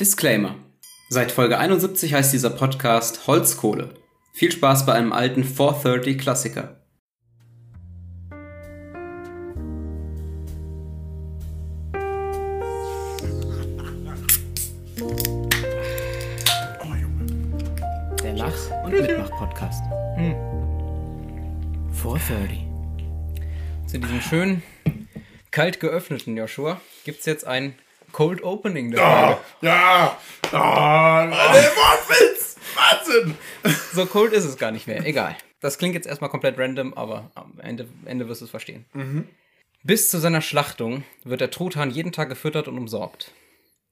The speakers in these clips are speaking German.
Disclaimer. Seit Folge 71 heißt dieser Podcast Holzkohle. Viel Spaß bei einem alten 430 Klassiker. Der Lach- und Mitmach-Podcast. Hm. 430. Zu diesem schönen, kalt geöffneten Joshua gibt es jetzt ein Cold Opening der Ah, Folge. ja, ah, der Wortwitz, Wahnsinn. So cold ist es gar nicht mehr. Egal. Das klingt jetzt erstmal komplett random, aber am Ende, Ende wirst du es verstehen. Bis zu seiner Schlachtung wird der Truthahn jeden Tag gefüttert und umsorgt.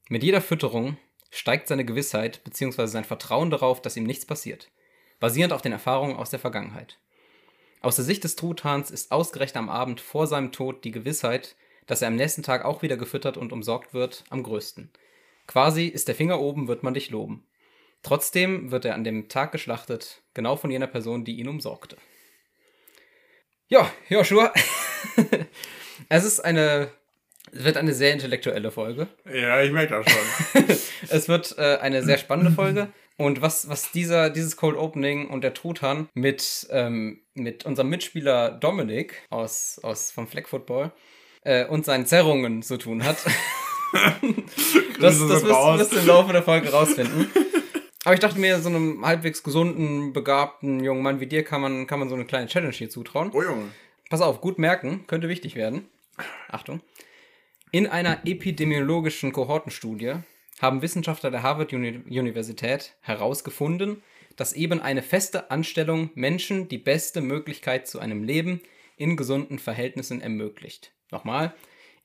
Mit jeder Fütterung steigt seine Gewissheit bzw. sein Vertrauen darauf, dass ihm nichts passiert, basierend auf den Erfahrungen aus der Vergangenheit. Aus der Sicht des Truthahns ist ausgerechnet am Abend vor seinem Tod die Gewissheit, dass er am nächsten Tag auch wieder gefüttert und umsorgt wird, am größten. Quasi ist der Finger oben, wird man dich loben. Trotzdem wird er an dem Tag geschlachtet, genau von jener Person, die ihn umsorgte. Ja, Joshua. es ist eine. Es wird eine sehr intellektuelle Folge. Ja, ich merke das schon. Es wird äh, eine sehr spannende Folge. Und was, was dieser, dieses Cold Opening und der Truthahn mit, ähm, mit unserem Mitspieler Dominik aus, aus vom Flag Football äh, und seinen Zerrungen zu tun hat, das, das wirst, wirst du im Laufe der Folge rausfinden. Aber ich dachte mir, so einem halbwegs gesunden, begabten jungen Mann wie dir kann man, kann man so eine kleine Challenge hier zutrauen. Oh Junge. Pass auf, gut merken, könnte wichtig werden. Achtung. In einer epidemiologischen Kohortenstudie haben Wissenschaftler der Harvard-Universität herausgefunden, dass eben eine feste Anstellung Menschen die beste Möglichkeit zu einem Leben in gesunden Verhältnissen ermöglicht. Nochmal.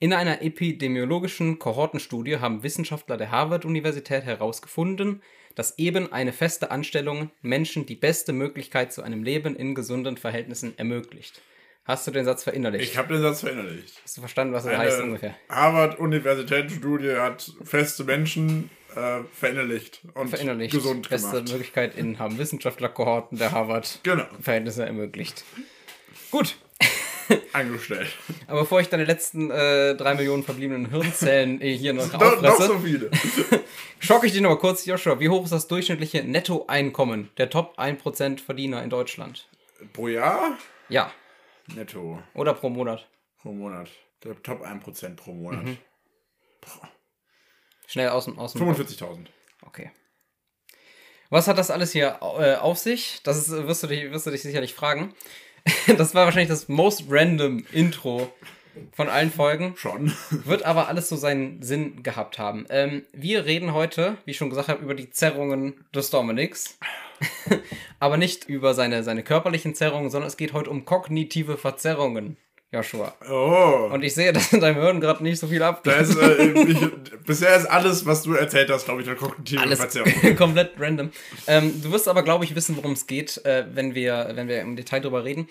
In einer epidemiologischen Kohortenstudie haben Wissenschaftler der Harvard-Universität herausgefunden, dass eben eine feste Anstellung Menschen die beste Möglichkeit zu einem Leben in gesunden Verhältnissen ermöglicht. Hast du den Satz verinnerlicht? Ich habe den Satz verinnerlicht. Hast du verstanden, was das heißt ungefähr? Harvard-Universitätsstudie hat feste Menschen äh, verinnerlicht und Verinnerlicht. gesund Beste gemacht. Möglichkeit in haben Wissenschaftlerkohorten der Harvard Genau, Verhältnisse ermöglicht. Gut, angestellt. aber bevor ich deine letzten äh, drei Millionen verbliebenen Hirnzellen hier noch auffresse, so viele. schocke ich dich noch mal kurz, Joshua. Wie hoch ist das durchschnittliche Nettoeinkommen der Top 1% Verdiener in Deutschland? Pro Jahr? Ja, Netto. oder pro Monat. Pro Monat. Der Top 1% pro Monat. Mhm. Schnell aus dem, aus dem Kopf. 45.000. Okay. Was hat das alles hier äh, auf sich? Das ist, wirst, du dich, wirst du dich sicherlich fragen. Das war wahrscheinlich das most random Intro von allen Folgen. Schon. Wird aber alles so seinen Sinn gehabt haben. Ähm, wir reden heute, wie ich schon gesagt habe, über die Zerrungen des Dominiks. aber nicht über seine, seine körperlichen Zerrungen, sondern es geht heute um kognitive Verzerrungen, Joshua. Oh. Und ich sehe, dass in deinem Hirn gerade nicht so viel abgeht. ist, äh, ich, bisher ist alles, was du erzählt hast, glaube ich, eine kognitive Alles Verzerrung. komplett random. Ähm, du wirst aber, glaube ich, wissen, worum es geht, äh, wenn, wir, wenn wir im Detail drüber reden.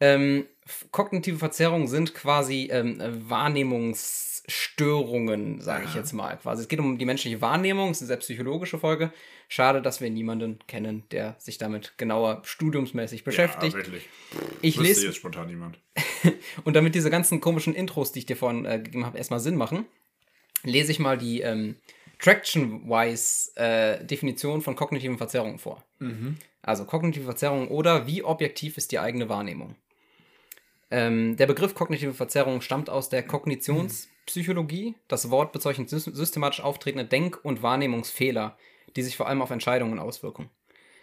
Ähm, kognitive Verzerrungen sind quasi ähm, Wahrnehmungsstörungen, sage ich jetzt mal. Quasi. Es geht um die menschliche Wahrnehmung, es ist eine sehr psychologische Folge. Schade, dass wir niemanden kennen, der sich damit genauer studiumsmäßig beschäftigt. Ja, wirklich. ich Wüsste lese jetzt spontan niemand. und damit diese ganzen komischen Intros, die ich dir vorhin äh, gegeben habe, erstmal Sinn machen, lese ich mal die ähm, Traction-wise äh, Definition von kognitiven Verzerrungen vor. Also kognitive Verzerrung oder wie objektiv ist die eigene Wahrnehmung. Ähm, der Begriff kognitive Verzerrung stammt aus der Kognitionspsychologie. Das Wort bezeichnet sys- systematisch auftretende Denk- und Wahrnehmungsfehler, die sich vor allem auf Entscheidungen auswirken.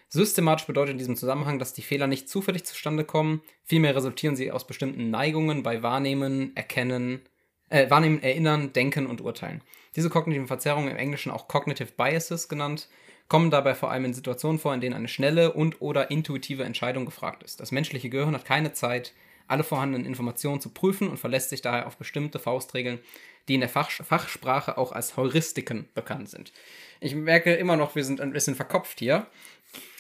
Systematisch bedeutet in diesem Zusammenhang, dass die Fehler nicht zufällig zustande kommen, vielmehr resultieren sie aus bestimmten Neigungen bei Wahrnehmen, Erkennen, äh, Wahrnehmen, Erinnern, Denken und Urteilen. Diese kognitiven Verzerrungen, im Englischen auch Cognitive Biases genannt, kommen dabei vor allem in Situationen vor, in denen eine schnelle und oder intuitive Entscheidung gefragt ist. Das menschliche Gehirn hat keine Zeit, alle vorhandenen Informationen zu prüfen und verlässt sich daher auf bestimmte Faustregeln, die in der Fach Fachsprache auch als Heuristiken bekannt sind. Ich merke immer noch, wir sind ein bisschen verkopft hier.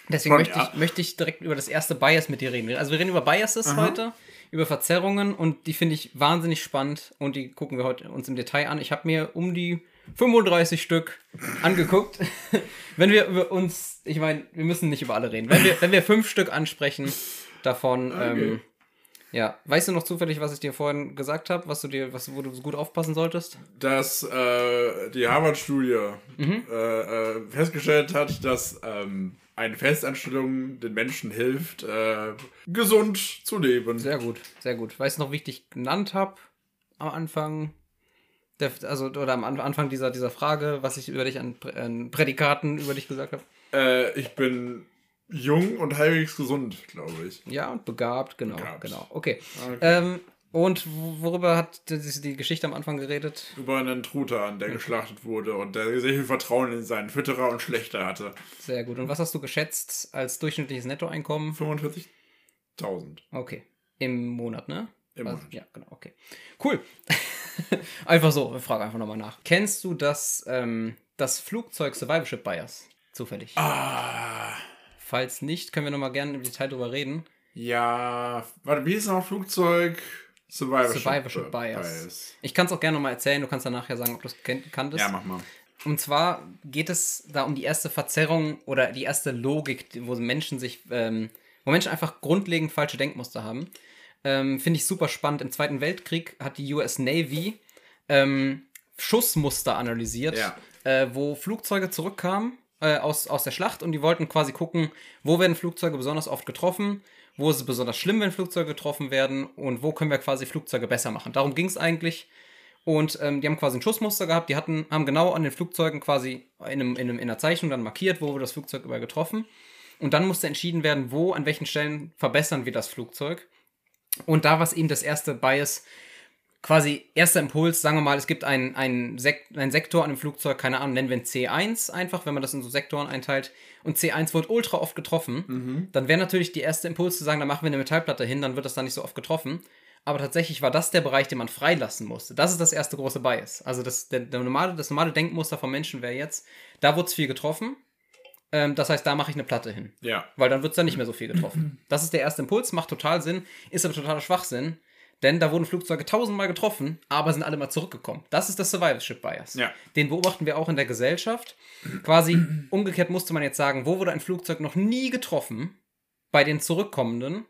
Deswegen Schon, möchte, ja. ich, möchte ich direkt über das erste Bias mit dir reden. Also wir reden über Biases heute, über Verzerrungen und die finde ich wahnsinnig spannend und die gucken wir heute uns im Detail an. Ich habe mir um die 35 Stück angeguckt. wenn wir über uns, ich meine, wir müssen nicht über alle reden. Wenn wir, wenn wir fünf Stück ansprechen, davon ähm, Ja, weißt du noch zufällig, was ich dir vorhin gesagt habe, was du dir, was, wo du gut aufpassen solltest? Dass äh, die Harvard-Studie Mhm. äh, äh, festgestellt hat, dass ähm, eine Festanstellung den Menschen hilft, äh, gesund zu leben. Sehr gut, sehr gut. Weißt du noch, wie ich dich genannt habe am Anfang? Der, also, oder am An- Anfang dieser, dieser Frage, was ich über dich an, Prä- an Prädikaten über dich gesagt habe? Äh, ich bin jung und halbwegs gesund, glaube ich. Ja, und begabt, genau, Begabt. genau. Okay. Okay. Ähm, und wo- worüber hat die, die Geschichte am Anfang geredet? Über einen Truthahn, der geschlachtet wurde und der sehr viel Vertrauen in seinen Fütterer und Schlechter hatte. Sehr gut. Und was hast du geschätzt als durchschnittliches Nettoeinkommen? 45.000 Okay. Im Monat, ne? im Also, Monat. ja, genau, okay. Cool. einfach so, ich frage einfach nochmal nach. Kennst du das, ähm, das Flugzeug Survivorship Bias? Zufällig. Ah, Falls nicht, können wir nochmal gerne im Detail drüber reden. ja. Warte, wie ist noch Flugzeug? Survivorship, Survivorship Bias. Ich kann es auch gerne nochmal erzählen, du kannst dann nachher sagen, ob du es kanntest. Ja, mach mal. Und zwar geht es da um die erste Verzerrung oder die erste Logik, wo Menschen sich, ähm, wo Menschen einfach grundlegend falsche Denkmuster haben. Ähm, Finde ich super spannend. Im Zweiten Weltkrieg hat die US Navy ähm, Schussmuster analysiert, Ja. äh, wo Flugzeuge zurückkamen äh, aus, aus der Schlacht und die wollten quasi gucken, wo werden Flugzeuge besonders oft getroffen, wo ist es besonders schlimm, wenn Flugzeuge getroffen werden und wo können wir quasi Flugzeuge besser machen. Darum ging es eigentlich. Und ähm, die haben quasi ein Schussmuster gehabt, die hatten, haben genau an den Flugzeugen quasi in, einem, in, einem, in einer Zeichnung dann markiert, wo wir das Flugzeug über getroffen. Und dann musste entschieden werden, wo, an welchen Stellen verbessern wir das Flugzeug. Und da war es eben das erste Bias, quasi erster Impuls, sagen wir mal, es gibt einen, einen, Sek einen Sektor an dem Flugzeug, keine Ahnung, nennen wir ihn C1 einfach, wenn man das in so Sektoren einteilt. Und C1 wird ultra oft getroffen. Dann wäre natürlich die erste Impuls zu sagen, da machen wir eine Metallplatte hin, dann wird das dann nicht so oft getroffen. Aber tatsächlich war das der Bereich, den man freilassen musste. Das ist das erste große Bias. Also das, der, der normale, das normale Denkmuster von Menschen wäre jetzt, da wurde es viel getroffen. Ähm, das heißt, da mache ich eine Platte hin. Ja. Weil dann wird es dann nicht mehr so viel getroffen. Das ist der erste Impuls, macht total Sinn, ist aber totaler Schwachsinn. Denn da wurden Flugzeuge tausendmal getroffen, aber sind alle mal zurückgekommen. Das ist das Survivorship Bias. Ja. Den beobachten wir auch in der Gesellschaft. Quasi umgekehrt musste man jetzt sagen, wo wurde ein Flugzeug noch nie getroffen bei den Zurückkommenden?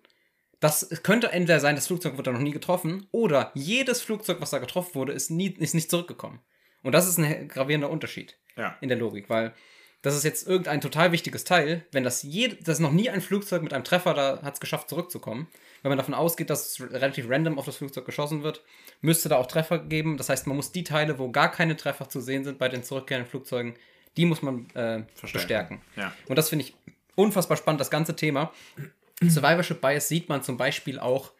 Das könnte entweder sein, das Flugzeug wurde noch nie getroffen, oder jedes Flugzeug, was da getroffen wurde, ist, nie, ist nicht zurückgekommen. Und das ist ein gravierender Unterschied Ja. in der Logik, weil das ist jetzt irgendein total wichtiges Teil, wenn das je, das noch nie ein Flugzeug mit einem Treffer da hat es geschafft zurückzukommen. Wenn man davon ausgeht, dass es relativ random auf das Flugzeug geschossen wird, müsste da auch Treffer geben. Das heißt, man muss die Teile, wo gar keine Treffer zu sehen sind bei den zurückkehrenden Flugzeugen, die muss man äh, bestärken. Ja. Und das finde ich unfassbar spannend, das ganze Thema. Survivorship Bias sieht man zum Beispiel auch,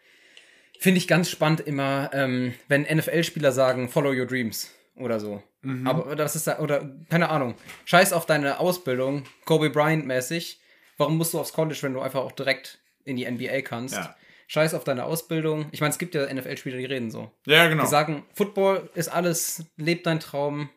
finde ich ganz spannend immer, ähm, wenn NFL-Spieler sagen, follow your dreams oder so. Aber das ist da, oder keine Ahnung, scheiß auf deine Ausbildung, Kobe Bryant-mäßig. Warum musst du aufs College, wenn du einfach auch direkt in die NBA kannst? Ja. Scheiß auf deine Ausbildung. Ich meine, es gibt ja NFL-Spieler, die reden so. Ja, genau. Die sagen, Football ist alles, lebt dein Traum.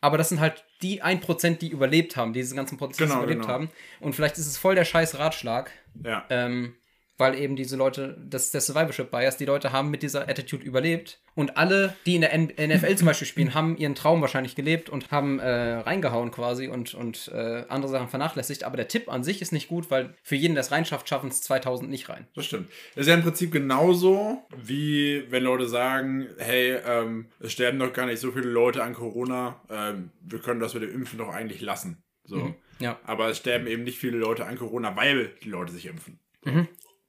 Aber das sind halt die 1%, die überlebt haben, die diesen ganzen Prozess Genau, überlebt genau. haben. Und vielleicht ist es voll der scheiß Ratschlag, ja. ähm, weil eben diese Leute, das ist der Survivorship Bias, die Leute haben mit dieser Attitude überlebt. Und alle, die in der N NFL zum Beispiel spielen, haben ihren Traum wahrscheinlich gelebt und haben äh, reingehauen quasi und, und äh, andere Sachen vernachlässigt. Aber der Tipp an sich ist nicht gut, weil für jeden, der es reinschafft, schaffen es 2000 nicht rein. Das stimmt. Das ist ja im Prinzip genauso, wie wenn Leute sagen, hey, ähm, es sterben doch gar nicht so viele Leute an Corona, ähm, wir können das mit dem Impfen doch eigentlich lassen. So. Ja. Aber es sterben eben nicht viele Leute an Corona, weil die Leute sich impfen.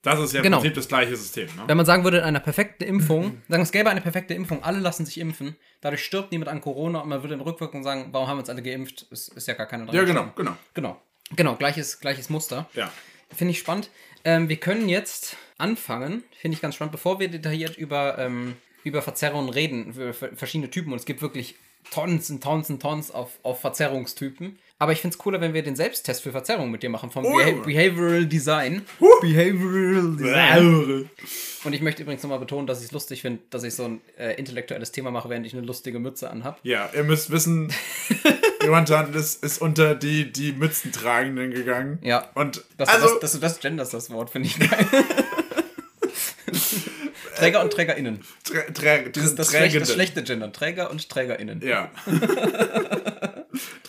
Das ist ja im Genau. Prinzip das gleiche System. Ne? Wenn man sagen würde, in einer perfekten Impfung, sagen, es gäbe eine perfekte Impfung, alle lassen sich impfen, dadurch stirbt niemand an Corona und man würde in Rückwirkung sagen, warum haben wir uns alle geimpft? Es ist ja gar keiner dran Ja, genau, genau. Genau, genau, gleiches, gleiches Muster. Ja. Finde ich spannend. Ähm, wir können jetzt anfangen, finde ich ganz spannend, bevor wir detailliert über, ähm, über Verzerrungen reden, über ver- verschiedene Typen. Und es gibt wirklich Tons und Tons und Tons auf, auf Verzerrungstypen. Aber ich finde es cooler, wenn wir den Selbsttest für Verzerrungen mit dir machen, vom Oh. Beha Behavioral Design. Behavioral Design. Und ich möchte übrigens nochmal betonen, dass ich es lustig finde, dass ich so ein äh, intellektuelles Thema mache, während ich eine lustige Mütze anhab. Ja, ihr müsst wissen, Jonathan ist, ist unter die, die Mützentragenden gegangen. Ja. Und Dass, also, du das, dass du das genders, das Wort, finde ich geil. Träger und TrägerInnen. trä, trä, Das, das, schlechte, das schlechte Gender. Träger und TrägerInnen. Ja.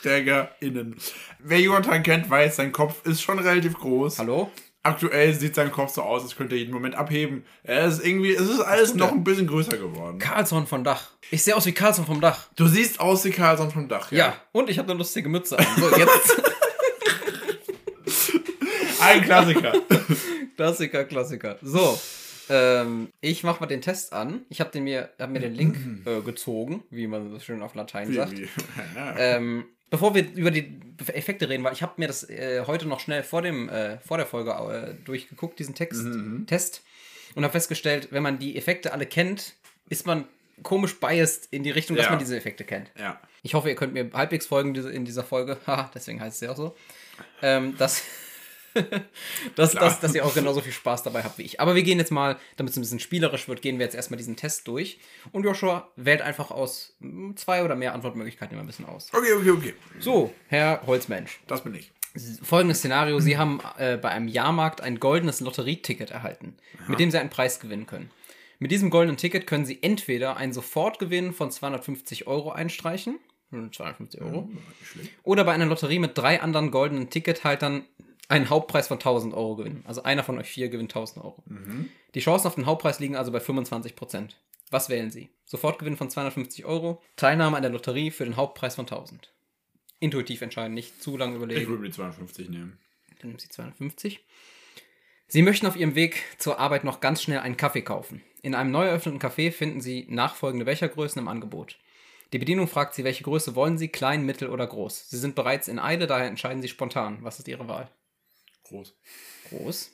TrägerInnen. Wer Jonathan kennt, weiß, sein Kopf ist schon relativ groß. Hallo? Aktuell sieht sein Kopf so aus, als könnte er jeden Moment abheben. Er ist irgendwie, es ist alles noch ein bisschen größer geworden. Carlson vom Dach. Ich sehe aus wie Carlson vom Dach. Du siehst aus wie Carlson vom Dach. Ja, und ich habe eine lustige Mütze an. So, jetzt Ein Klassiker. Klassiker, Klassiker. So, ähm, ich mache mal den Test an. Ich habe mir, hab mir den Link äh, gezogen, wie man so schön auf Latein sagt. ja. Ähm, bevor wir über die Effekte reden, weil ich habe mir das äh, heute noch schnell vor, dem, äh, vor der Folge äh, durchgeguckt, diesen Text, Test, und habe festgestellt, wenn man die Effekte alle kennt, ist man komisch biased in die Richtung, dass Ja. man diese Effekte kennt. ja. Ich hoffe, ihr könnt mir halbwegs folgen in dieser Folge. Deswegen heißt es ja auch so. Ähm, dass, dass, dass, dass ihr auch genauso viel Spaß dabei habt wie ich. Aber wir gehen jetzt mal, damit es ein bisschen spielerisch wird, gehen wir jetzt erstmal diesen Test durch. Und Joshua wählt einfach aus mm, zwei oder mehr Antwortmöglichkeiten immer ein bisschen aus. Okay, okay, okay. So, Herr Holzmensch. Das bin ich. Folgendes Szenario: Sie haben äh, bei einem Jahrmarkt ein goldenes Lotterieticket erhalten, mit dem Sie einen Preis gewinnen können. Mit diesem goldenen Ticket können Sie entweder einen Sofortgewinn von 250 Euro einstreichen, hm, 250 Euro, Nicht schlecht. oder bei einer Lotterie mit drei anderen goldenen Tickethaltern einen Hauptpreis von 1000 Euro gewinnen. Also einer von euch vier gewinnt 1000 Euro. Die Chancen auf den Hauptpreis liegen also bei 25 Prozent. Was wählen Sie? Sofortgewinn von 250 Euro, Teilnahme an der Lotterie für den Hauptpreis von 1000. Intuitiv entscheiden, nicht zu lange überlegen. Ich würde die 250 nehmen. Dann nimmt sie 250. Sie möchten auf Ihrem Weg zur Arbeit noch ganz schnell einen Kaffee kaufen. In einem neu eröffneten Café finden Sie nachfolgende Bechergrößen im Angebot. Die Bedienung fragt Sie, welche Größe wollen Sie, klein, mittel oder groß. Sie sind bereits in Eile, daher entscheiden Sie spontan. Was ist Ihre Wahl? Groß. Groß.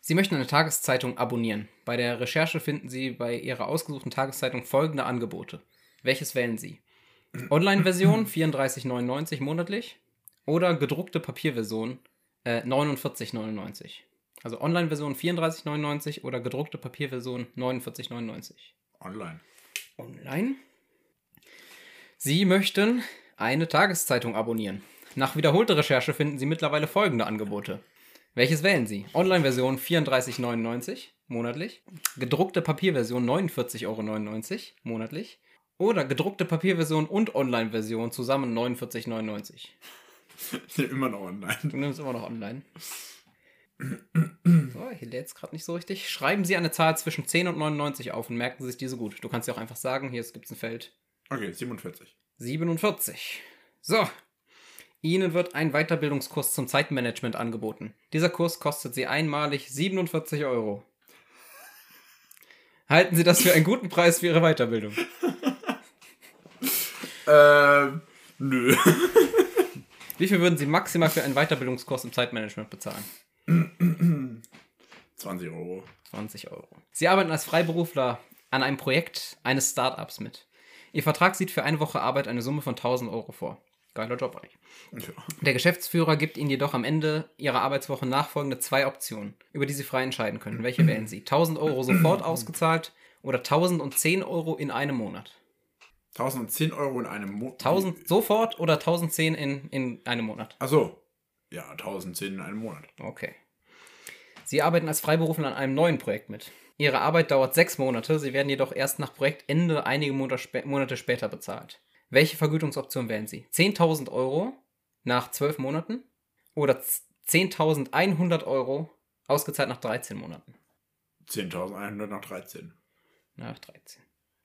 Sie möchten eine Tageszeitung abonnieren. Bei der Recherche finden Sie bei Ihrer ausgesuchten Tageszeitung folgende Angebote. Welches wählen Sie? Online-Version 34,99 monatlich oder gedruckte Papierversion äh, 49,99. Also Online-Version 34,99 oder gedruckte Papierversion 49,99. Online. Online. Sie möchten eine Tageszeitung abonnieren. Nach wiederholter Recherche finden Sie mittlerweile folgende Angebote. Welches wählen Sie? Online-Version 34,99 monatlich, gedruckte Papierversion 49,99 Euro monatlich oder gedruckte Papierversion und Online-Version zusammen 49,99. Ich nehme immer noch online. Du nimmst immer noch online. So, hier lädt es gerade nicht so richtig. Schreiben Sie eine Zahl zwischen 10 und 99 auf und merken Sie sich diese gut. Du kannst ja auch einfach sagen, hier gibt es ein Feld Okay, 47. 47. So. Ihnen wird ein Weiterbildungskurs zum Zeitmanagement angeboten. Dieser Kurs kostet Sie einmalig 47 Euro. Halten Sie das für einen guten Preis für Ihre Weiterbildung? Ähm, nö. Wie viel würden Sie maximal für einen Weiterbildungskurs im Zeitmanagement bezahlen? 20 Euro. 20 Euro. Sie arbeiten als Freiberufler an einem Projekt eines Startups mit. Ihr Vertrag sieht für eine Woche Arbeit eine Summe von 1000 Euro vor. Geiler Job eigentlich. Ja. Der Geschäftsführer gibt Ihnen jedoch am Ende Ihrer Arbeitswoche nachfolgende zwei Optionen, über die Sie frei entscheiden können. Welche wählen Sie? 1000 Euro sofort ausgezahlt oder 1010 Euro in einem Monat? 1010 Euro in einem Monat. 1000 sofort oder 1010 in, in einem Monat? Achso. Ja, 1010 in einem Monat. Okay. Sie arbeiten als Freiberufler an einem neuen Projekt mit. Ihre Arbeit dauert sechs Monate, Sie werden jedoch erst nach Projektende einige Monate, spä Monate später bezahlt. Welche Vergütungsoption wählen Sie? 10.000 Euro nach zwölf Monaten oder 10.100 Euro ausgezahlt nach 13 Monaten? 10.100 nach 13. Nach 13.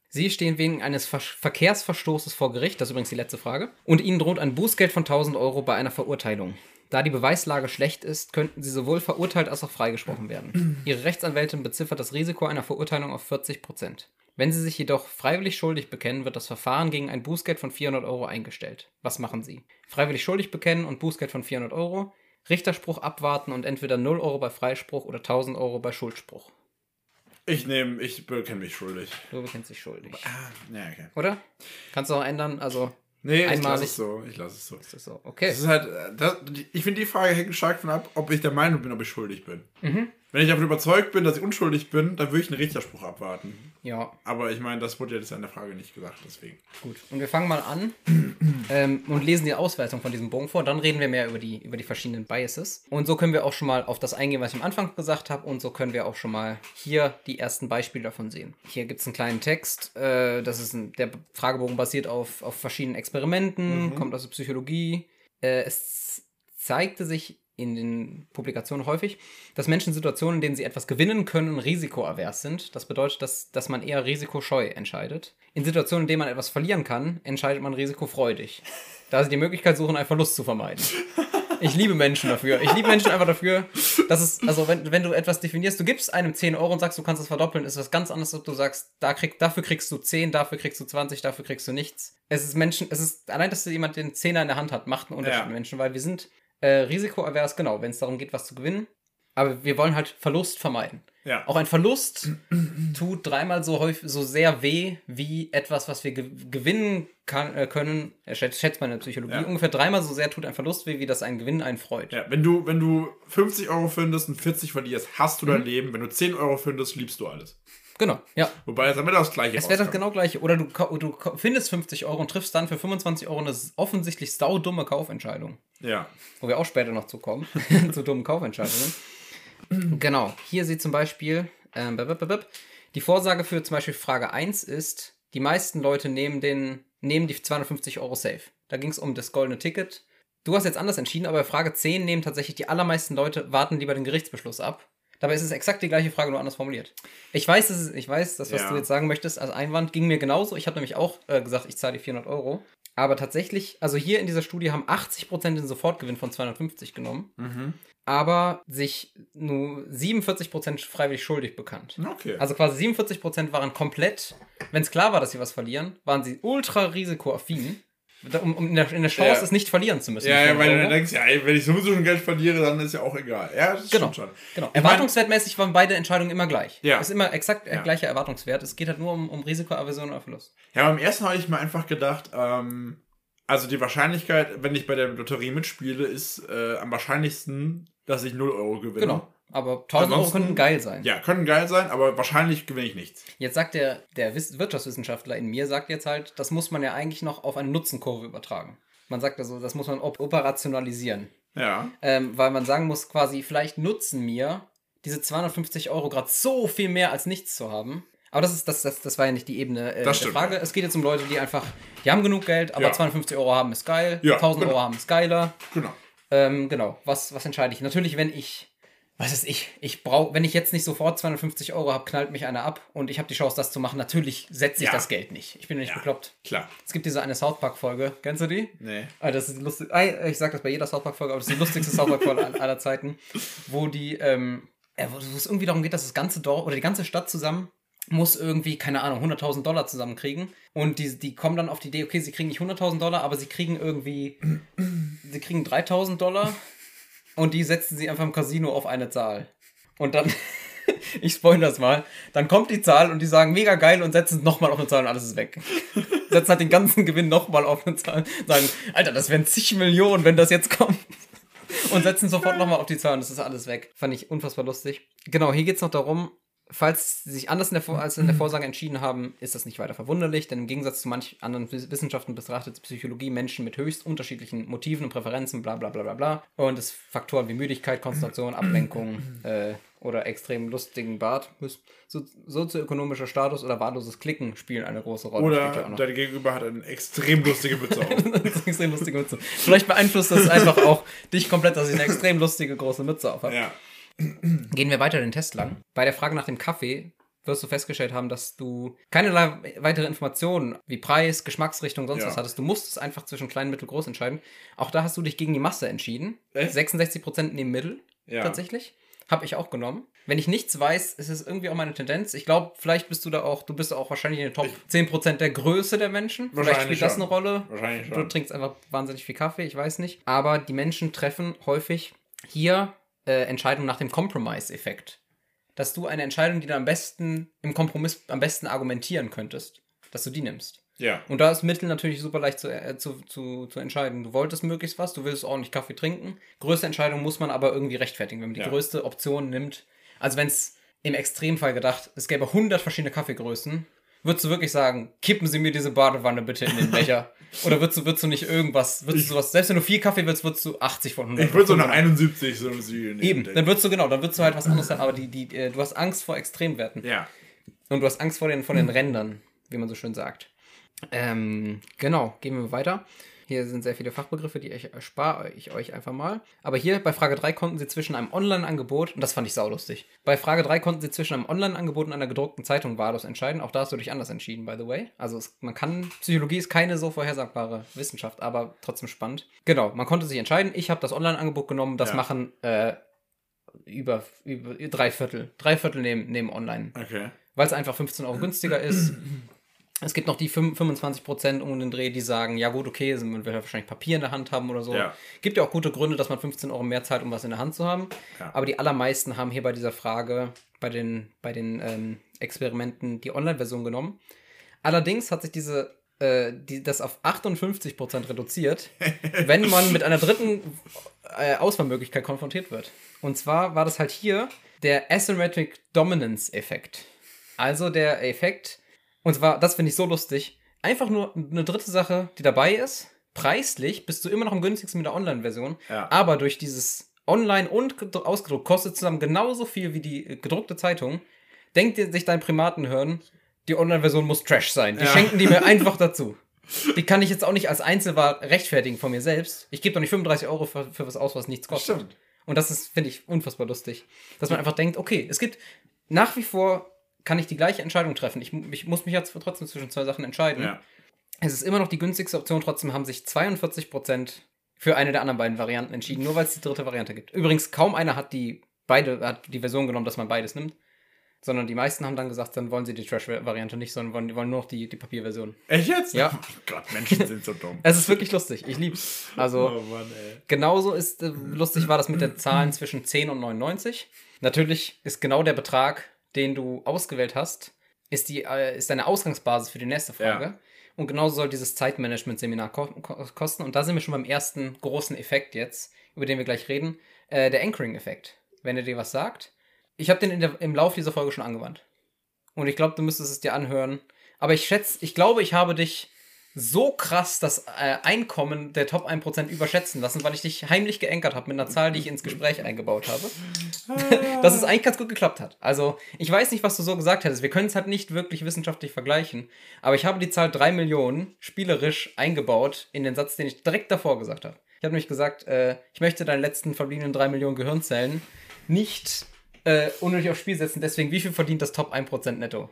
Sie stehen wegen eines Ver Verkehrsverstoßes vor Gericht, das ist übrigens die letzte Frage, und Ihnen droht ein Bußgeld von 1000 Euro bei einer Verurteilung. Da die Beweislage schlecht ist, könnten Sie sowohl verurteilt als auch freigesprochen werden. Ihre Rechtsanwältin beziffert das Risiko einer Verurteilung auf 40 Prozent. Wenn Sie sich jedoch freiwillig schuldig bekennen, wird das Verfahren gegen ein Bußgeld von 400 Euro eingestellt. Was machen Sie? Freiwillig schuldig bekennen und Bußgeld von 400 Euro, Richterspruch abwarten und entweder 0 Euro bei Freispruch oder 1000 Euro bei Schuldspruch. Ich nehme, ich bekenne mich schuldig. Du bekennst dich schuldig. Ah, ja, okay. Oder? Kannst du auch ändern, also Nee, ich lasse Einmalig. es so. Ich lasse es so. ist das so. Okay. Es ist halt, äh, das, ich finde, die Frage hängt stark von ab, ob ich der Meinung bin, ob ich schuldig bin. Mhm. Wenn ich davon überzeugt bin, dass ich unschuldig bin, dann würde ich einen Richterspruch abwarten. Ja, Aber ich meine, das wurde ja jetzt in der Frage nicht gesagt, deswegen. gut. Und wir fangen mal an ähm, und lesen die Auswertung von diesem Bogen vor. Dann reden wir mehr über die, über die verschiedenen Biases. Und so können wir auch schon mal auf das eingehen, was ich am Anfang gesagt habe. Und so können wir auch schon mal hier die ersten Beispiele davon sehen. Hier gibt es einen kleinen Text. Äh, das ist ein, der Fragebogen basiert auf, auf verschiedenen Experimenten, kommt aus der Psychologie. Äh, es zeigte sich in den Publikationen häufig, dass Menschen in Situationen, in denen sie etwas gewinnen können, risikoavers sind. Das bedeutet, dass, dass man eher risikoscheu entscheidet. In Situationen, in denen man etwas verlieren kann, entscheidet man risikofreudig. Da sie die Möglichkeit suchen, einen Verlust zu vermeiden. Ich liebe Menschen dafür. Ich liebe Menschen einfach dafür, dass es, also wenn, wenn du etwas definierst, du gibst einem 10 Euro und sagst, du kannst es verdoppeln, ist was ganz anderes, ob du sagst, da krieg, dafür kriegst du 10, dafür kriegst du 20, dafür kriegst du nichts. Es ist Menschen, es ist, allein, dass jemand den Zehner in der Hand hat, macht einen Unterschied Ja. mit Menschen, weil wir sind äh, risikoavers, genau, wenn es darum geht, was zu gewinnen. Aber wir wollen halt Verlust vermeiden. Ja. Auch ein Verlust tut dreimal so häufig, so sehr weh wie etwas, was wir ge gewinnen kann, äh, können. Äh, schätzt, schätzt man in der Psychologie. Ja. Ungefähr dreimal so sehr tut ein Verlust weh, wie das ein Gewinn einen freut. Ja, wenn du, wenn du 50 Euro findest und 40 verlierst, hast du dein Mhm. Leben. Wenn du 10 Euro findest, liebst du alles. Genau, ja. Wobei es damit das gleiche Es wäre das genau gleiche. Oder du, du findest 50 Euro und triffst dann für 25 Euro eine offensichtlich saudumme Kaufentscheidung. Ja. Wo wir auch später noch zu kommen, zu dummen Kaufentscheidungen. genau, hier sieht zum Beispiel, ähm, die Vorsage für zum Beispiel Frage 1 ist, die meisten Leute nehmen, den, nehmen die 250 Euro safe. Da ging es um das goldene Ticket. Du hast jetzt anders entschieden, aber bei Frage 10 nehmen tatsächlich die allermeisten Leute, warten lieber den Gerichtsbeschluss ab. Dabei ist es exakt die gleiche Frage, nur anders formuliert. Ich weiß, das ist, ich weiß, das, was Ja. du jetzt sagen möchtest als Einwand, ging mir genauso. Ich habe nämlich auch äh, gesagt, ich zahle die 400 Euro. Aber tatsächlich, also hier in dieser Studie haben 80% den Sofortgewinn von 250 genommen, Mhm. aber sich nur 47% freiwillig schuldig bekannt. Okay. Also quasi 47% waren komplett, wenn es klar war, dass sie was verlieren, waren sie ultra risikoaffin, um, um in, der, in der Chance, Ja. es nicht verlieren zu müssen. ja, ja, weil du Euro. dann denkst, ja, wenn ich sowieso schon Geld verliere, dann ist ja auch egal. Ja, das Genau. stimmt schon. Genau. Ich Erwartungswertmäßig waren beide Entscheidungen immer gleich. Ja. Es ist immer exakt der Ja. gleiche Erwartungswert. Es geht halt nur um, um Risikoaversion oder Verlust. Ja, beim ersten habe ich mir einfach gedacht, ähm, also die Wahrscheinlichkeit, wenn ich bei der Lotterie mitspiele, ist äh, am wahrscheinlichsten, dass ich 0 Euro gewinne. Genau. Aber 1000 Euro können geil sein. Ja, können geil sein, aber wahrscheinlich gewinne ich nichts. Jetzt sagt der, der Wiss- Wirtschaftswissenschaftler in mir, sagt jetzt halt, das muss man ja eigentlich noch auf eine Nutzenkurve übertragen. Man sagt also, das muss man op operationalisieren. Ja. Ähm, weil man sagen muss, quasi, vielleicht nutzen mir diese 250 Euro gerade so viel mehr als nichts zu haben. Aber das, ist, das, das, das war ja nicht die Ebene äh, der stimmt, Frage. Es geht jetzt um Leute, die einfach, die haben genug Geld, aber Ja. 250 Euro haben ist geil, Ja, 1000 genau. Euro haben ist geiler. Genau. Ähm, genau, was, was entscheide ich? Natürlich, wenn ich, was ist ich, ich brauche, wenn ich jetzt nicht sofort 250 Euro habe, knallt mich einer ab und ich habe die Chance, das zu machen. Natürlich setze ich Ja. das Geld nicht. Ich bin ja nicht Ja. bekloppt. Klar. Es gibt diese eine South Park-Folge. Kennst du die? Nee. Ah, das ist lustig. Ah, Ich sag das bei jeder South Park-Folge, aber das ist die lustigste South Park-Folge aller- aller Zeiten, wo die, ähm, äh, wo es irgendwie darum geht, dass das ganze Dorf oder die ganze Stadt zusammen muss irgendwie, keine Ahnung, 100.000 Dollar zusammenkriegen. Und die, die kommen dann auf die Idee, okay, sie kriegen nicht 100.000 Dollar, aber sie kriegen irgendwie, sie kriegen 3.000 Dollar und die setzen sie einfach im Casino auf eine Zahl. Und dann, ich spoilere das mal, dann kommt die Zahl und die sagen, mega geil und setzen es nochmal auf eine Zahl und alles ist weg. setzen halt den ganzen Gewinn nochmal auf eine Zahl, sagen, Alter, das wären zig Millionen, wenn das jetzt kommt. Und setzen sofort nochmal auf die Zahl und das ist alles weg. Fand ich unfassbar lustig. Genau, hier geht es noch darum, falls sie sich anders in der Vor als in der Vorsage entschieden haben, ist das nicht weiter verwunderlich, denn im Gegensatz zu manch anderen Wiss- Wissenschaften betrachtet Psychologie Menschen mit höchst unterschiedlichen Motiven und Präferenzen, bla bla bla bla bla. Und es Faktoren wie Müdigkeit, Konzentration, Ablenkung äh, oder extrem lustigen Bart, so, sozioökonomischer Status oder wahlloses Klicken spielen eine große Rolle. Oder dein Gegenüber hat eine extrem lustige Mütze auf. Extrem lustige Mütze. Vielleicht beeinflusst das einfach auch dich komplett, dass ich eine extrem lustige große Mütze auf habe. ja. Gehen wir weiter den Test lang. Bei der Frage nach dem Kaffee wirst du festgestellt haben, dass du keinerlei weitere Informationen wie Preis, Geschmacksrichtung, sonst Ja. was hattest. Du musstest einfach zwischen klein, mittel, groß entscheiden. Auch da hast du dich gegen die Masse entschieden. Echt? 66% nehmen Mittel, Ja. tatsächlich. Habe ich auch genommen. Wenn ich nichts weiß, ist es irgendwie auch meine Tendenz. Ich glaube, vielleicht bist du da auch, du bist auch wahrscheinlich in den Top 10% der Größe der Menschen. Vielleicht spielt das schon. eine Rolle. Wahrscheinlich Du schon. trinkst einfach wahnsinnig viel Kaffee, ich weiß nicht. Aber die Menschen treffen häufig hier äh, Entscheidungen nach dem Compromise-Effekt. Dass du eine Entscheidung, die du am besten im Kompromiss am besten argumentieren könntest, dass du die nimmst. Ja. Und da ist Mittel natürlich super leicht zu, äh, zu, zu, zu entscheiden. Du wolltest möglichst was, du willst ordentlich Kaffee trinken. Größte Entscheidung muss man aber irgendwie rechtfertigen, wenn man die Ja. größte Option nimmt. Also wenn es im Extremfall gedacht, es gäbe 100 verschiedene Kaffeegrößen, würdest du wirklich sagen, kippen Sie mir diese Badewanne bitte in den Becher? Oder würdest du, würdest du nicht irgendwas, würdest du sowas, selbst wenn du vier Kaffee willst, würdest du 80 von 100. Ich würde so 100. 71 so. Eben, denke dann würdest du genau, dann würdest du halt was anderes haben, aber die, die, äh, du hast Angst vor Extremwerten. ich. Ja. Und du hast Angst vor den, vor den Rändern, wie man so schön sagt. Ähm, genau, gehen wir weiter. Hier sind sehr viele Fachbegriffe, die ich erspare ich euch einfach mal. Aber hier bei Frage 3 konnten sie zwischen einem Online-Angebot, und das fand ich saulustig, bei Frage 3 konnten sie zwischen einem Online-Angebot und einer gedruckten Zeitung wahllos entscheiden. Auch da hast du dich anders entschieden, by the way. Also es, man kann, Psychologie ist keine so vorhersagbare Wissenschaft, aber trotzdem spannend. Genau, man konnte sich entscheiden. Ich habe das Online-Angebot genommen, das Ja. machen äh, über, über drei Viertel. Drei Viertel nehmen, nehmen online Okay. weil es einfach 15 Euro günstiger ist. Es gibt noch die 5 25% um den Dreh, die sagen, ja gut, okay, man will ja wahrscheinlich Papier in der Hand haben oder so. Ja. Gibt ja auch gute Gründe, dass man 15 Euro mehr zahlt, um was in der Hand zu haben. Ja. Aber die allermeisten haben hier bei dieser Frage, bei den, bei den ähm, Experimenten, die Online-Version genommen. Allerdings hat sich diese, äh, die, das auf 58% reduziert, wenn man mit einer dritten äh, Auswahlmöglichkeit konfrontiert wird. Und zwar war das halt hier der Asymmetric Dominance Effekt. Also der Effekt, und zwar, das finde ich so lustig, einfach nur eine dritte Sache, die dabei ist. Preislich bist du immer noch am günstigsten mit der Online-Version, Ja. aber durch dieses Online und gedru- ausgedruckt kostet zusammen genauso viel wie die äh, gedruckte Zeitung. Denkt dir sich dein Primatenhirn, die Online-Version muss Trash sein. Die Ja. schenken die mir einfach dazu. Die kann ich jetzt auch nicht als Einzelwahl rechtfertigen von mir selbst. Ich gebe doch nicht 35 Euro für, für was aus, was nichts kostet. Stimmt. Und das ist, finde ich, unfassbar lustig. Dass man einfach denkt, okay, es gibt nach wie vor kann ich die gleiche Entscheidung treffen. Ich, ich muss mich jetzt trotzdem zwischen zwei Sachen entscheiden. Ja. Es ist immer noch die günstigste Option, trotzdem haben sich 42% für eine der anderen beiden Varianten entschieden, nur weil es die dritte Variante gibt. Übrigens, kaum einer hat die beide, hat die Version genommen, dass man beides nimmt. Sondern die meisten haben dann gesagt, dann wollen sie die Trash-Variante nicht, sondern wollen, wollen nur noch die, die Papierversion. Echt jetzt? Ja. Oh Gott, Menschen sind so dumm. Es ist wirklich lustig. Ich lieb's. Also, oh Mann, ey. Genauso ist äh, lustig war das mit den Zahlen zwischen 10 und 99. Natürlich ist genau der Betrag, den du ausgewählt hast, ist, die, äh, ist deine Ausgangsbasis für die nächste Frage. Ja. Und genauso soll dieses Zeitmanagement-Seminar ko ko kosten. Und da sind wir schon beim ersten großen Effekt jetzt, über den wir gleich reden. Äh, der Anchoring-Effekt. Wenn er dir was sagt. Ich habe den der, im Laufe dieser Folge schon angewandt. Und ich glaube, du müsstest es dir anhören. Aber ich schätze, ich glaube, ich habe dich so krass das äh, Einkommen der Top 1% überschätzen lassen, weil ich dich heimlich geankert habe mit einer Zahl, die ich ins Gespräch eingebaut habe. dass es eigentlich ganz gut geklappt hat. Also, ich weiß nicht, was du so gesagt hättest. Wir können es halt nicht wirklich wissenschaftlich vergleichen. Aber ich habe die Zahl 3 Millionen spielerisch eingebaut in den Satz, den ich direkt davor gesagt habe. Ich habe nämlich gesagt, äh, ich möchte deine letzten verbliebenen 3 Millionen Gehirnzellen nicht äh, unnötig aufs Spiel setzen. Deswegen, wie viel verdient das Top 1% netto?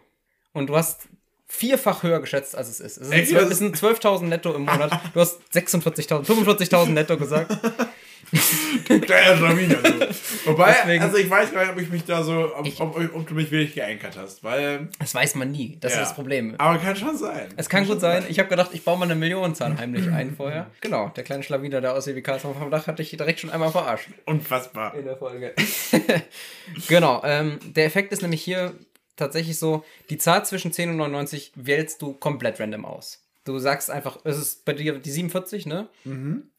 Und du hast vierfach höher geschätzt, als es ist. Es sind, Echt? zwölf- es sind 12.000 netto im Monat. Du hast 46.000, 45.000 netto gesagt. Kleiner Schlawiner. So. Wobei, Deswegen- also ich weiß gar nicht, ob ich mich da so, ob, ob, ob du mich wirklich geankert hast, weil. Das weiß man nie. Das ja. ist das Problem. Aber kann schon sein. Es kann gut sein. Ich habe gedacht, ich baue mal eine Millionenzahl heimlich ein vorher. Genau, der kleine Schlawiner, der aussieht wie Karlsson vom Dach, hatte ich direkt schon einmal verarscht Unfassbar. in der Folge. genau, ähm, der Effekt ist nämlich hier tatsächlich so, die Zahl zwischen 10 und 99 wählst du komplett random aus. Du sagst einfach, es ist bei dir die 47, ne?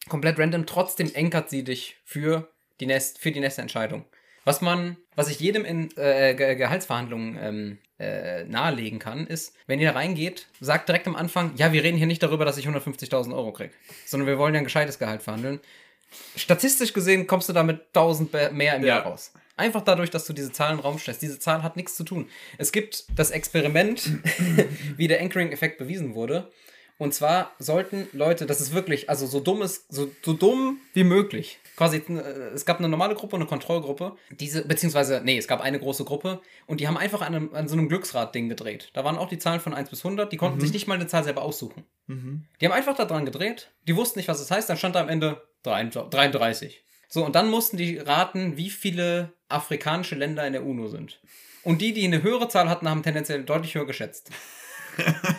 Komplett random, trotzdem enkert sie dich für die, nächst, für die nächste Entscheidung. Was man, was ich jedem in äh, Ge Gehaltsverhandlungen ähm, äh, nahelegen kann, ist, wenn ihr da reingeht, sagt direkt am Anfang, ja, wir reden hier nicht darüber, dass ich 150.000 Euro kriege, sondern wir wollen ja ein gescheites Gehalt verhandeln. Statistisch gesehen kommst du damit 1000 be- mehr im Ja. Jahr raus. Einfach dadurch, dass du diese Zahlen in den Raum stellst. Diese Zahl hat nichts zu tun. Es gibt das Experiment, wie der Anchoring-Effekt bewiesen wurde. Und zwar sollten Leute, das ist wirklich, also so dumm ist, so, so dumm wie möglich. Quasi, äh, es gab eine normale Gruppe und eine Kontrollgruppe. Diese, beziehungsweise, nee, es gab eine große Gruppe und die haben einfach an, einem, an so einem Glücksrad-Ding gedreht. Da waren auch die Zahlen von 1 bis 100, die konnten sich nicht mal eine Zahl selber aussuchen. Die haben einfach da dran gedreht, die wussten nicht, was es heißt, dann stand da am Ende 33. So, und dann mussten die raten, wie viele afrikanische Länder in der UNO sind. Und die, die eine höhere Zahl hatten, haben tendenziell deutlich höher geschätzt.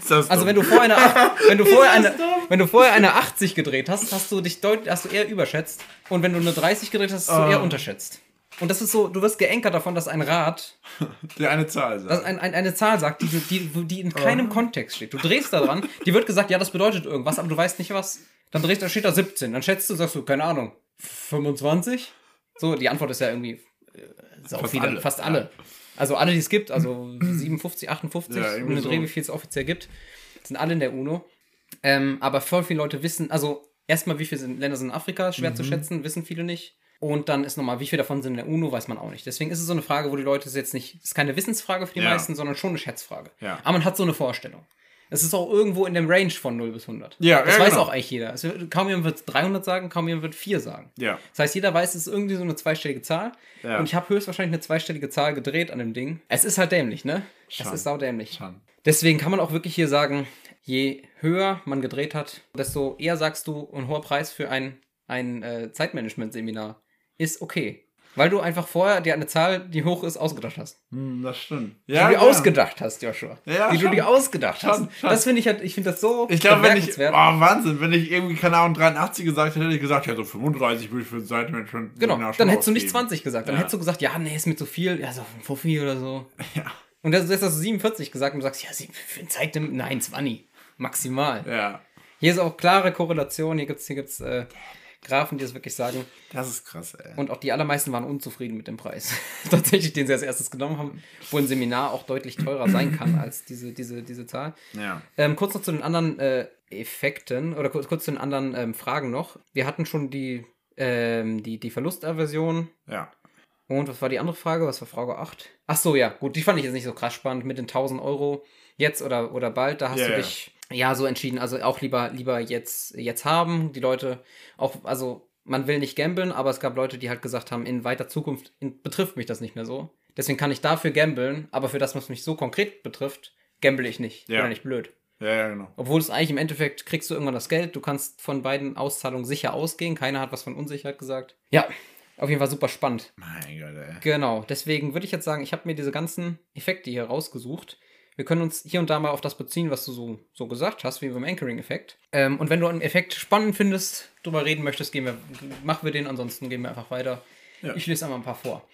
Also wenn du vorher eine, wenn du vorher eine, wenn du vorher eine 80 gedreht hast, hast du dich deutlich, hast du eher überschätzt. Und wenn du eine 30 gedreht hast, hast du Ah. eher unterschätzt. Und das ist so, du wirst geankert davon, dass ein Rad, der eine Zahl sagt. dass ein, ein, eine Zahl sagt, die, die, die in keinem Kontext steht. Du drehst da dran, die wird gesagt, ja, das bedeutet irgendwas, aber du weißt nicht was. Dann drehst du, da steht da 17. Dann schätzt du, sagst du, keine Ahnung, 25? So, die Antwort ist ja irgendwie sau Fast viele, alle, fast ja. alle. Also alle, die es gibt, also 57, 58, Ja, irgendwie eine so. Dreh, wie viel es offiziell gibt, sind alle in der UNO. Ähm, aber voll viele Leute wissen, also erstmal, wie viele sind, Länder sind in Afrika, schwer Mhm. zu schätzen, wissen viele nicht. Und dann ist nochmal, wie viele davon sind in der UNO, weiß man auch nicht. Deswegen ist es so eine Frage, wo die Leute es jetzt nicht, es ist keine Wissensfrage für die Ja. meisten, sondern schon eine Schätzfrage. Ja. Aber man hat so eine Vorstellung. Es ist auch irgendwo in dem Range von 0 bis 100. Ja, das ja, weiß genau. auch eigentlich jeder. Wird, kaum jemand wird 300 sagen, kaum jemand wird 4 sagen. Ja. Das heißt, jeder weiß, es ist irgendwie so eine zweistellige Zahl. Ja. Und ich habe höchstwahrscheinlich eine zweistellige Zahl gedreht an dem Ding. Es ist halt dämlich, ne? Schon. Es ist saudämlich. Schon. Deswegen kann man auch wirklich hier sagen, je höher man gedreht hat, desto eher sagst du, ein hoher Preis für ein, ein äh, Zeitmanagement-Seminar ist okay. Weil du einfach vorher dir eine Zahl, die hoch ist, ausgedacht hast. Hm, das stimmt. Die du dir ausgedacht hast, Joshua. Ja, die du schon. dir ausgedacht Schon, hast. schon. Das finde ich halt, ich finde das so Ich glaube, wenn ich. Oh. Wahnsinn, wenn ich irgendwie, keine Ahnung, 83 gesagt hätte, hätte ich gesagt, ja, so 35 würde ich für ein Seitenmanagement. Genau, schon dann hättest du nicht ausgeben. 20 gesagt. Dann Ja. hättest du gesagt, ja, nee, ist mir zu viel. Ja, so ein Fuffi oder so. Ja. Und jetzt hast du 47 gesagt und du sagst, ja, für ein Zeit, nein, 20. Maximal. Ja. Hier ist auch klare Korrelation. Hier gibt es hier gibt's, äh, Graphen, die das wirklich sagen. Das ist krass, ey. Und auch die allermeisten waren unzufrieden mit dem Preis. Tatsächlich, den sie als erstes genommen haben, wo ein Seminar auch deutlich teurer sein kann als diese, diese, diese Zahl. Ja. Ähm, kurz noch zu den anderen äh, Effekten oder kurz, kurz zu den anderen ähm, Fragen noch. Wir hatten schon die, ähm, die, die Verlustaversion. Ja. Und was war die andere Frage? Was war Frage 8? Ach so, ja, gut, die fand ich jetzt nicht so krass spannend mit den 1000 Euro jetzt oder, oder bald. Da hast Ja, du dich ja so entschieden, also auch lieber, lieber jetzt, jetzt haben. Die Leute auch, also man will nicht gamblen, aber es gab Leute, die halt gesagt haben, in weiter Zukunft in, betrifft mich das nicht mehr so. Deswegen kann ich dafür gamblen, aber für das, was mich so konkret betrifft, gamble ich nicht. Ja. Oder nicht blöd. Ja, ja, genau. Obwohl es eigentlich im Endeffekt kriegst du irgendwann das Geld, du kannst von beiden Auszahlungen sicher ausgehen, keiner hat was von Unsicherheit gesagt. Ja, auf jeden Fall super spannend. Mein Gott, ey. Genau, deswegen würde ich jetzt sagen, ich habe mir diese ganzen Effekte hier rausgesucht. Wir können uns hier und da mal auf das beziehen, was du so, so gesagt hast, wie beim Anchoring-Effekt. Ähm, und wenn du einen Effekt spannend findest, drüber reden möchtest, gehen wir, machen wir den, ansonsten gehen wir einfach weiter. Ja. Ich lese einmal ein paar vor.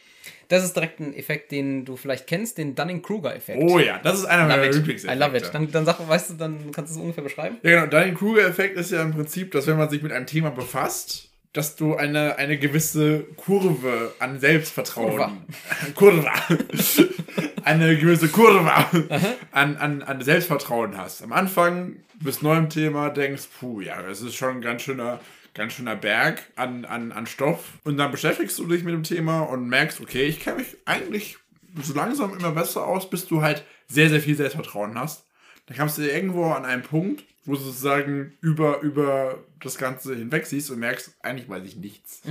Das ist direkt ein Effekt, den du vielleicht kennst, den Dunning-Kruger-Effekt. Oh ja, das ist einer love meiner it. I Lieblingseffekte. love it. Dann, dann sag, weißt du, dann kannst du es ungefähr beschreiben. Ja, genau. Dunning-Kruger-Effekt ist ja im Prinzip, dass wenn man sich mit einem Thema befasst, dass du eine, eine gewisse Kurve an Selbstvertrauen. Kurva. eine gewisse Kurve an, an, an Selbstvertrauen hast. Am Anfang bist neu im Thema, denkst, puh, ja, das ist schon ein ganz schöner, ganz schöner Berg an, an, an Stoff. Und dann beschäftigst du dich mit dem Thema und merkst, okay, ich kenne mich eigentlich so langsam immer besser aus, bis du halt sehr, sehr viel Selbstvertrauen hast. Dann kamst du irgendwo an einen Punkt, wo du sozusagen über, über das Ganze hinweg siehst und merkst, eigentlich weiß ich nichts.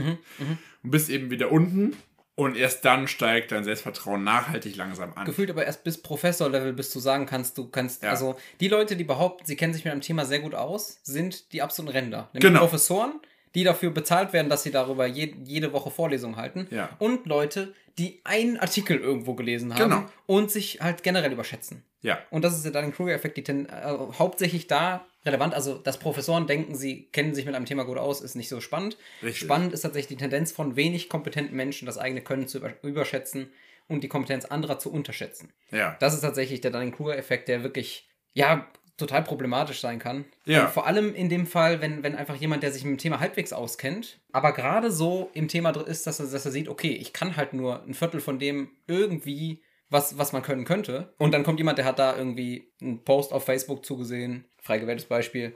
Und bist eben wieder unten und erst dann steigt dein Selbstvertrauen nachhaltig langsam an. Gefühlt aber erst bis Professor-Level, bis du sagen kannst, du kannst, Ja. also die Leute, die behaupten, sie kennen sich mit einem Thema sehr gut aus, sind die absoluten Ränder. Nämlich Genau. Professoren, die dafür bezahlt werden, dass sie darüber je, jede Woche Vorlesungen halten. Ja. Und Leute, die einen Artikel irgendwo gelesen haben Genau. und sich halt generell überschätzen. Ja. Und das ist der Dunning-Kruger-Effekt, die ten, äh, hauptsächlich da relevant. Also, dass Professoren denken, sie kennen sich mit einem Thema gut aus, ist nicht so spannend. Richtig. Spannend ist tatsächlich die Tendenz von wenig kompetenten Menschen, das eigene Können zu über überschätzen und die Kompetenz anderer zu unterschätzen. Ja. Das ist tatsächlich der Dunning-Kruger-Effekt, der wirklich, ja, total problematisch sein kann. Ja. Und vor allem in dem Fall, wenn, wenn einfach jemand, der sich mit dem Thema halbwegs auskennt, aber gerade so im Thema drin ist, dass er, dass er sieht, okay, ich kann halt nur ein Viertel von dem irgendwie, was, was man können könnte. Und dann kommt jemand, der hat da irgendwie einen Post auf Facebook zugesehen, frei gewähltes Beispiel,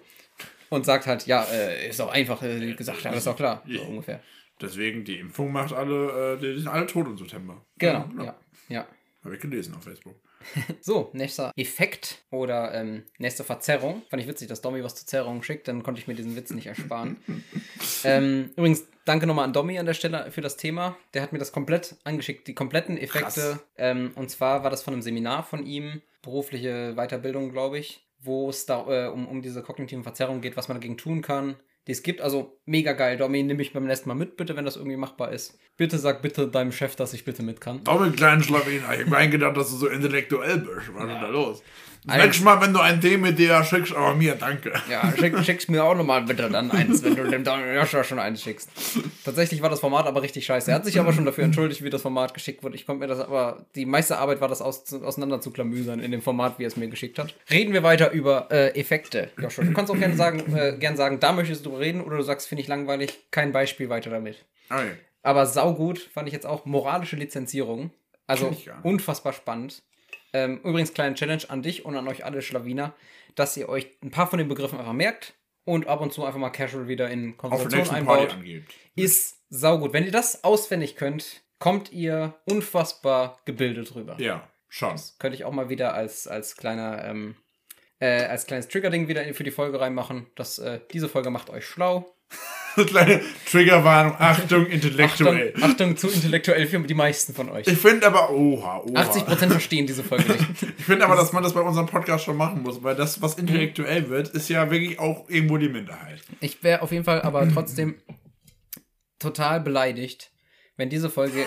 und sagt halt, ja, äh, ist doch einfach äh, gesagt, ja, ist doch klar, so ungefähr. Deswegen, die Impfung macht alle, äh, die sind alle tot im September. Genau, Ja. ja, ja. Habe ich gelesen auf Facebook. So, nächster Effekt oder ähm, nächste Verzerrung. Fand ich witzig, dass Domi was zur Zerrung schickt, dann konnte ich mir diesen Witz nicht ersparen. ähm, übrigens, danke nochmal an Domi an der Stelle für das Thema. Der hat mir das komplett angeschickt, die kompletten Effekte. Ähm, und zwar war das von einem Seminar von ihm, berufliche Weiterbildung, glaube ich, wo es da äh, um, um diese kognitiven Verzerrungen geht, was man dagegen tun kann. Die es gibt, also mega geil. Domi, nimm mich beim nächsten Mal mit, bitte, wenn das irgendwie machbar ist. Bitte sag bitte deinem Chef, dass ich bitte mit kann. Doppelt kleinen Schlawiner. Ich hab mir eingedacht, dass du so intellektuell bist. Was ist da los? Das Alter. nächste Mal, wenn du ein Thema mit dir schickst, aber mir, danke. Ja, schick, schickst mir auch nochmal bitte dann eins, wenn du dem Joshua schon eins schickst. Tatsächlich war das Format aber richtig scheiße. Er hat sich aber schon dafür entschuldigt, wie das Format geschickt wurde. Ich konnte mir das aber, die meiste Arbeit war das aus, auseinander zu klamüsern in dem Format, wie er es mir geschickt hat. Reden wir weiter über äh, Effekte, Joshua. Du kannst auch gerne sagen, äh, gern sagen, da möchtest du drüber reden oder du sagst, finde ich langweilig, kein Beispiel weiter damit. Okay. Aber saugut fand ich jetzt auch moralische Lizenzierung. Also unfassbar spannend. Ähm, übrigens, kleine Challenge an dich und an euch alle Schlawiner, dass ihr euch ein paar von den Begriffen einfach merkt und ab und zu einfach mal casual wieder in Konversation einbaut. Ist saugut. Wenn ihr das auswendig könnt, kommt ihr unfassbar gebildet rüber. Ja, schon. Könnte ich auch mal wieder als, als kleiner ähm, äh, als kleines Trigger-Ding wieder für die Folge reinmachen, dass äh, diese Folge macht euch schlau. Kleine Triggerwarnung, Achtung, intellektuell. Achtung, Achtung zu intellektuell für die meisten von euch. Ich finde aber, oha, oha. 80% verstehen diese Folge nicht. Ich finde aber, dass man das bei unserem Podcast schon machen muss, weil das, was intellektuell wird, ist ja wirklich auch irgendwo die Minderheit. Ich wäre auf jeden Fall aber trotzdem total beleidigt, wenn diese Folge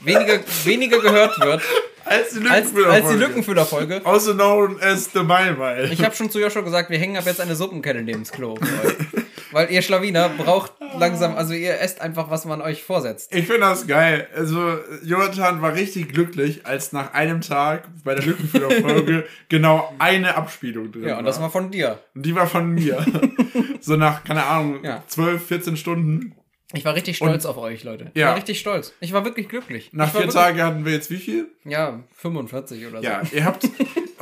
weniger, weniger gehört wird Als die Lückenfüllerfolge. Lückenfüllerfolge. Also known as the Mile Ich habe schon zu Joshua gesagt, wir hängen ab jetzt eine Suppenkette neben das Klo. Weil ihr Schlawiner braucht langsam, also ihr esst einfach, was man euch vorsetzt. Ich finde das geil. Also, Jonathan war richtig glücklich, als nach einem Tag bei der Lückenfüllerfolge genau eine Abspielung drin Ja, und das war von dir. Und die war von mir. so nach, keine Ahnung, Ja. 12, 14 Stunden. Ich war richtig stolz auf euch, Leute. Ich Ja. war richtig stolz. Ich war wirklich glücklich. Nach war vier Tagen hatten wir jetzt wie viel? Ja, 45 oder so. Ja, ihr habt,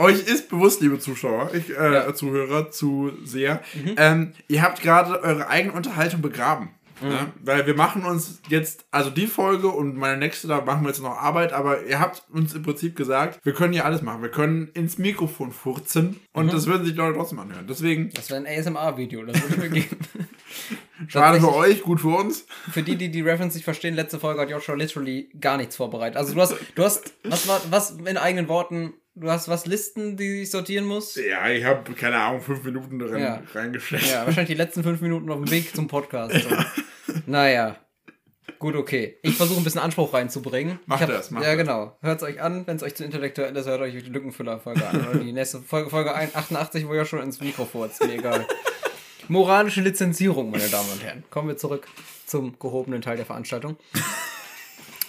euch ist bewusst, liebe Zuschauer, ich, äh, Ja. Zuhörer, Zuseher, ähm, ihr habt gerade eure eigene Unterhaltung begraben. Ja? Weil wir machen uns jetzt, also die Folge und meine nächste, da machen wir jetzt noch Arbeit, aber ihr habt uns im Prinzip gesagt, wir können hier alles machen. Wir können ins Mikrofon furzen und das würden sich Leute trotzdem anhören. Deswegen, Das wäre ein ASMR-Video, das würde mir geben. schade für euch, gut für uns. Für die, die die Reference nicht verstehen, letzte Folge hat Joshua literally gar nichts vorbereitet. Also du hast, du hast, was war, was in eigenen Worten, du hast was Listen, die ich sortieren muss? Ja, ich habe, keine Ahnung, fünf Minuten drin Ja. reingesteckt. Ja, wahrscheinlich die letzten fünf Minuten auf dem Weg zum Podcast. So. Naja. Gut, okay. Ich versuche ein bisschen Anspruch reinzubringen. Macht hab, das, macht Ja, genau. Hört es euch an. Wenn es euch zu intellektuell ist, hört euch die Lückenfüller-Folge an. Oder die nächste Folge, Folge 1, 88, wo ihr schon ins Mikro furzt. Mir egal. Moralische Lizenzierung, meine Damen und Herren. Kommen wir zurück zum gehobenen Teil der Veranstaltung.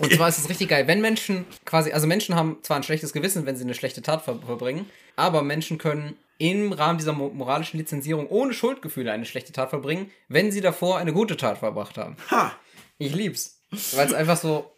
Und zwar ist es richtig geil, wenn Menschen quasi, also Menschen haben zwar ein schlechtes Gewissen, wenn sie eine schlechte Tat ver verbringen, aber Menschen können im Rahmen dieser mo moralischen Lizenzierung ohne Schuldgefühle eine schlechte Tat verbringen, wenn sie davor eine gute Tat verbracht haben. Ha! Ich lieb's. Weil es einfach so.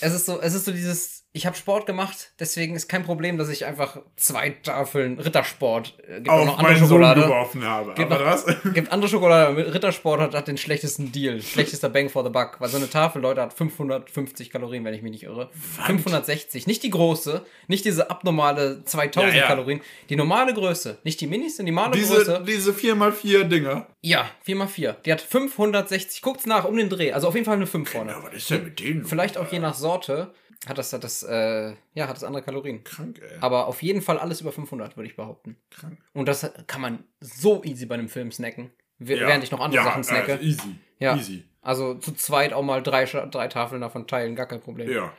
Es ist so, es ist so dieses, ich habe Sport gemacht, deswegen ist kein Problem, dass ich einfach zwei Tafeln Rittersport, äh, gibt Auf noch andere meinen Sohn Schokolade. geworfen habe. Gibt Aber noch- was? Gibt andere Schokolade, Rittersport hat, hat den schlechtesten Deal, schlechtester Bang for the Buck, weil so eine Tafel, Leute, hat 550 Kalorien, wenn ich mich nicht irre. 560, nicht die große, nicht diese abnormale 2000 Ja, ja. Kalorien, die normale Größe, nicht die Minis, sondern die normale Diese, Größe. diese 4x4 Dinger. Ja, 4x4. Die hat 560, guckt's nach, um den Dreh, also auf jeden Fall eine 5 vorne. Ja, was ist denn mit denen? Vielleicht auch je nach Sorte hat das, hat das, äh, ja, hat das andere Kalorien. Krank, ey. Aber auf jeden Fall alles über 500, würde ich behaupten. Krank. Und das kann man so easy bei einem Film snacken, Ja. während ich noch andere ja, Sachen snacke. Also easy. Ja. Easy. Also zu zweit auch mal drei, drei Tafeln davon teilen, gar kein Problem. Ja.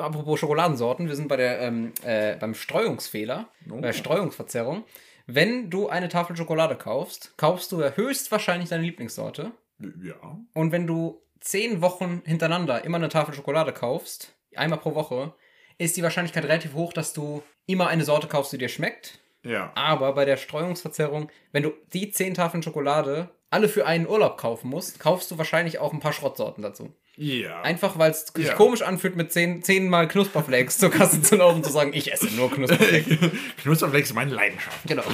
Apropos Schokoladensorten, wir sind bei der, ähm, äh, beim Streuungsfehler, Oh. bei Streuungsverzerrung. Wenn du eine Tafel Schokolade kaufst, kaufst du höchstwahrscheinlich deine Lieblingssorte. Ja. Und wenn du zehn Wochen hintereinander immer eine Tafel Schokolade kaufst, einmal pro Woche, ist die Wahrscheinlichkeit relativ hoch, dass du immer eine Sorte kaufst, die dir schmeckt. Ja. Aber bei der Streuungsverzerrung, wenn du die zehn Tafeln Schokolade alle für einen Urlaub kaufen musst, kaufst du wahrscheinlich auch ein paar Schrottsorten dazu. Ja. Einfach weil es sich Ja. komisch anfühlt, mit zehn, zehnmal Knusperflakes zur Kasse zu laufen und zu sagen, ich esse nur Knusperflakes. Knusperflex ist meine Leidenschaft. Genau.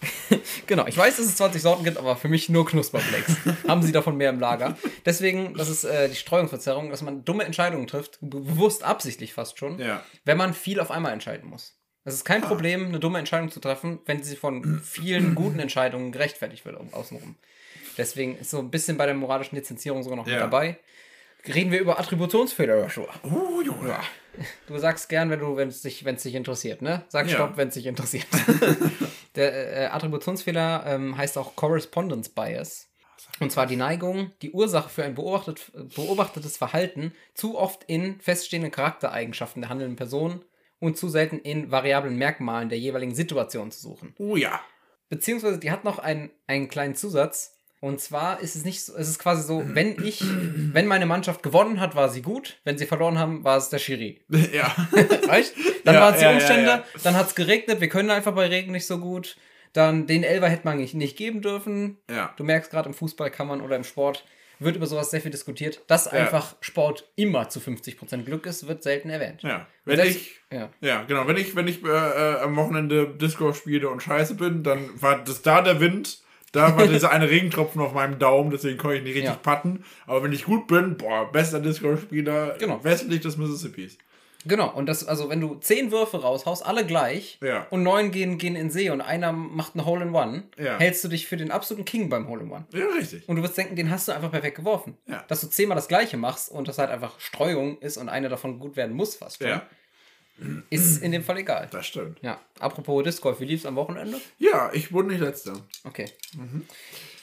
genau. Ich weiß, dass es 20 Sorten gibt, aber für mich nur Knusperflakes. Haben sie davon mehr im Lager. Deswegen, das ist äh, die Streuungsverzerrung, dass man dumme Entscheidungen trifft, be- bewusst absichtlich fast schon, Ja. wenn man viel auf einmal entscheiden muss. Es ist kein Problem, eine dumme Entscheidung zu treffen, wenn sie von vielen guten Entscheidungen gerechtfertigt wird au- außenrum. Deswegen ist so ein bisschen bei der moralischen Lizenzierung sogar noch mit Ja. dabei. Reden wir über Attributionsfehler, Joshua. Oh, Junge. Ja. Du sagst gern, wenn du, wenn es dich, wenn es dich interessiert, ne? Sag Ja. Stopp, wenn es dich interessiert. Der äh, Attributionsfehler ähm, heißt auch Correspondence Bias. Und zwar die Neigung, die Ursache für ein beobachtet, beobachtetes Verhalten zu oft in feststehenden Charaktereigenschaften der handelnden Person und zu selten in variablen Merkmalen der jeweiligen Situation zu suchen. Oh ja. Beziehungsweise die hat noch einen, einen kleinen Zusatz. Und zwar ist es nicht so, es ist quasi so, wenn ich, wenn meine Mannschaft gewonnen hat, war sie gut. Wenn sie verloren haben, war es der Schiri. Ja. Weißt? Dann Ja, waren es die ja, Umstände, ja. dann hat es geregnet, wir können einfach bei Regen nicht so gut. Dann den Elfer hätte man nicht, nicht geben dürfen. Ja. Du merkst gerade im Fußball kann man oder im Sport wird über sowas sehr viel diskutiert. Dass einfach Sport immer zu 50% Glück ist, wird selten erwähnt. Ja. Wenn Selbst- ich. ja. Ja, genau. Wenn ich, wenn ich äh, äh, am Wochenende Disco spiele und scheiße bin, dann war das da der Wind. Da war dieser eine Regentropfen auf meinem Daumen, deswegen konnte ich nicht richtig Ja. patten. Aber wenn ich gut bin, boah, bester Disco-Spieler Genau. westlich des Mississippis. Genau, und das, also wenn du zehn Würfe raushaust, alle gleich, Ja. und neun gehen, gehen in See und einer macht ein Hole in One, Ja. hältst du dich für den absoluten King beim Hole in One. Ja, richtig. Und du wirst denken, den hast du einfach perfekt geworfen. Ja. Dass du zehnmal das gleiche machst und das halt einfach Streuung ist und eine davon gut werden muss fast schon, Ja, ist in dem Fall egal. das stimmt. Ja, apropos Disc Golf, wie lief's am Wochenende? Ja, ich wurde nicht letzter. Okay. Mhm.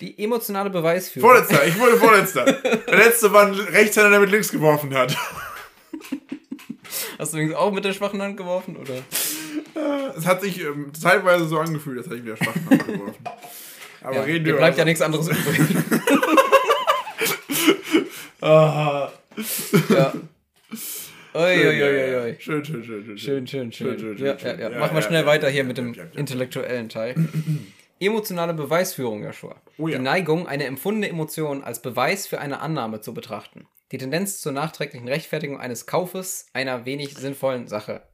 Die emotionale Beweisführung. Vorletzter, ich wurde vorletzter. Der letzte war ein Rechtshänder, der mit links geworfen hat. Hast du übrigens auch mit der schwachen Hand geworfen, oder? Es hat sich ähm, zeitweise so angefühlt, als hätte ich wieder schwach geworfen. Aber Ja, reden wir bleibt ja über- nichts anderes übrig. Ah, ja. Ui, schön. Schön, schön, schön, Schön, schön. schön, Schön, schön. schön, Ja, schön, ja, ja. ja, Machen wir schnell weiter hier mit dem intellektuellen Teil. Emotionale Beweisführung, Joshua. Oh ja. Die Neigung, eine empfundene Emotion als Beweis für eine Annahme zu betrachten. Die Tendenz zur nachträglichen Rechtfertigung eines Kaufes einer wenig sinnvollen Sache.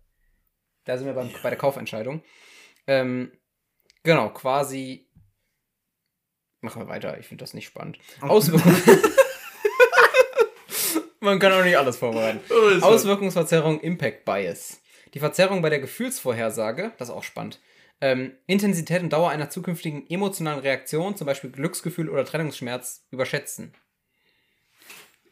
Da sind wir beim, bei der Kaufentscheidung. Ähm, genau, quasi. Machen wir weiter, ich finde das nicht spannend. Auswirkungen. Man kann auch nicht alles vorbereiten. Das. Auswirkungsverzerrung, Impact Bias. Die Verzerrung bei der Gefühlsvorhersage, das ist auch spannend. Ähm, Intensität und Dauer einer zukünftigen emotionalen Reaktion, zum Beispiel Glücksgefühl oder Trennungsschmerz, überschätzen.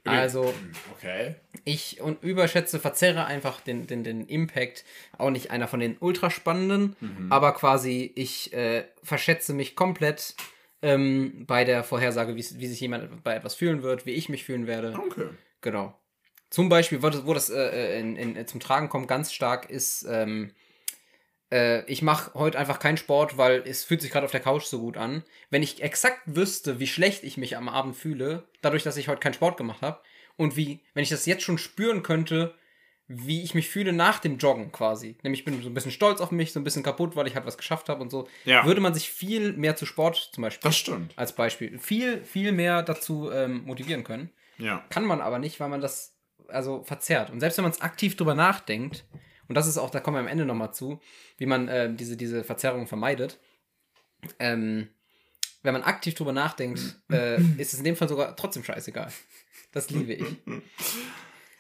Also, Okay. ich und überschätze, verzerre einfach den, den, den Impact. Auch nicht einer von den ultraspannenden, aber quasi ich äh, verschätze mich komplett ähm, bei der Vorhersage, wie, wie sich jemand bei etwas fühlen wird, wie ich mich fühlen werde. Okay. Genau. Zum Beispiel, wo das, wo das äh, in, in, zum Tragen kommt, ganz stark ist, ähm, äh, ich mache heute einfach keinen Sport, weil es fühlt sich gerade auf der Couch so gut an. Wenn ich exakt wüsste, wie schlecht ich mich am Abend fühle, dadurch, dass ich heute keinen Sport gemacht habe, und wie, wenn ich das jetzt schon spüren könnte, wie ich mich fühle nach dem Joggen quasi. Nämlich ich bin so ein bisschen stolz auf mich, so ein bisschen kaputt, weil ich halt was geschafft habe und so. Ja. Würde man sich viel mehr zu Sport zum Beispiel Das stimmt. als Beispiel viel, viel mehr dazu ähm, motivieren können. Ja. Kann man aber nicht, weil man das also verzerrt. Und selbst wenn man es aktiv drüber nachdenkt, und das ist auch, da kommen wir am Ende nochmal zu, wie man äh, diese, diese Verzerrung vermeidet. Ähm, wenn man aktiv drüber nachdenkt, äh, ist es in dem Fall sogar trotzdem scheißegal. Das liebe ich.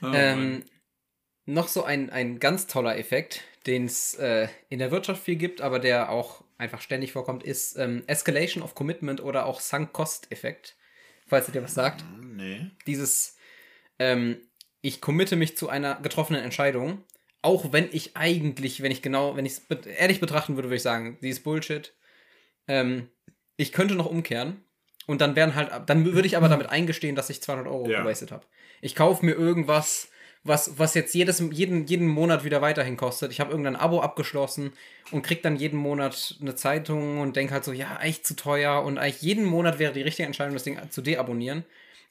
Oh, ähm, noch so ein, ein ganz toller Effekt, den es äh, in der Wirtschaft viel gibt, aber der auch einfach ständig vorkommt, ist ähm, Escalation of Commitment oder auch Sunk-Cost-Effekt. Falls ihr dir was sagt nee. dieses, ähm, ich committe mich zu einer getroffenen Entscheidung, auch wenn ich eigentlich, wenn ich genau, wenn ich es ehrlich betrachten würde, würde ich sagen, die ist Bullshit. Ähm, ich könnte noch umkehren und dann wären halt, dann würde ich aber damit eingestehen, dass ich 200 Euro Ja. gewastet habe. Ich kaufe mir irgendwas, was, was jetzt jedes, jeden, jeden Monat wieder weiterhin kostet. Ich habe irgendein Abo abgeschlossen und krieg dann jeden Monat eine Zeitung und denke halt so, ja, eigentlich zu teuer und eigentlich jeden Monat wäre die richtige Entscheidung, das Ding zu deabonnieren.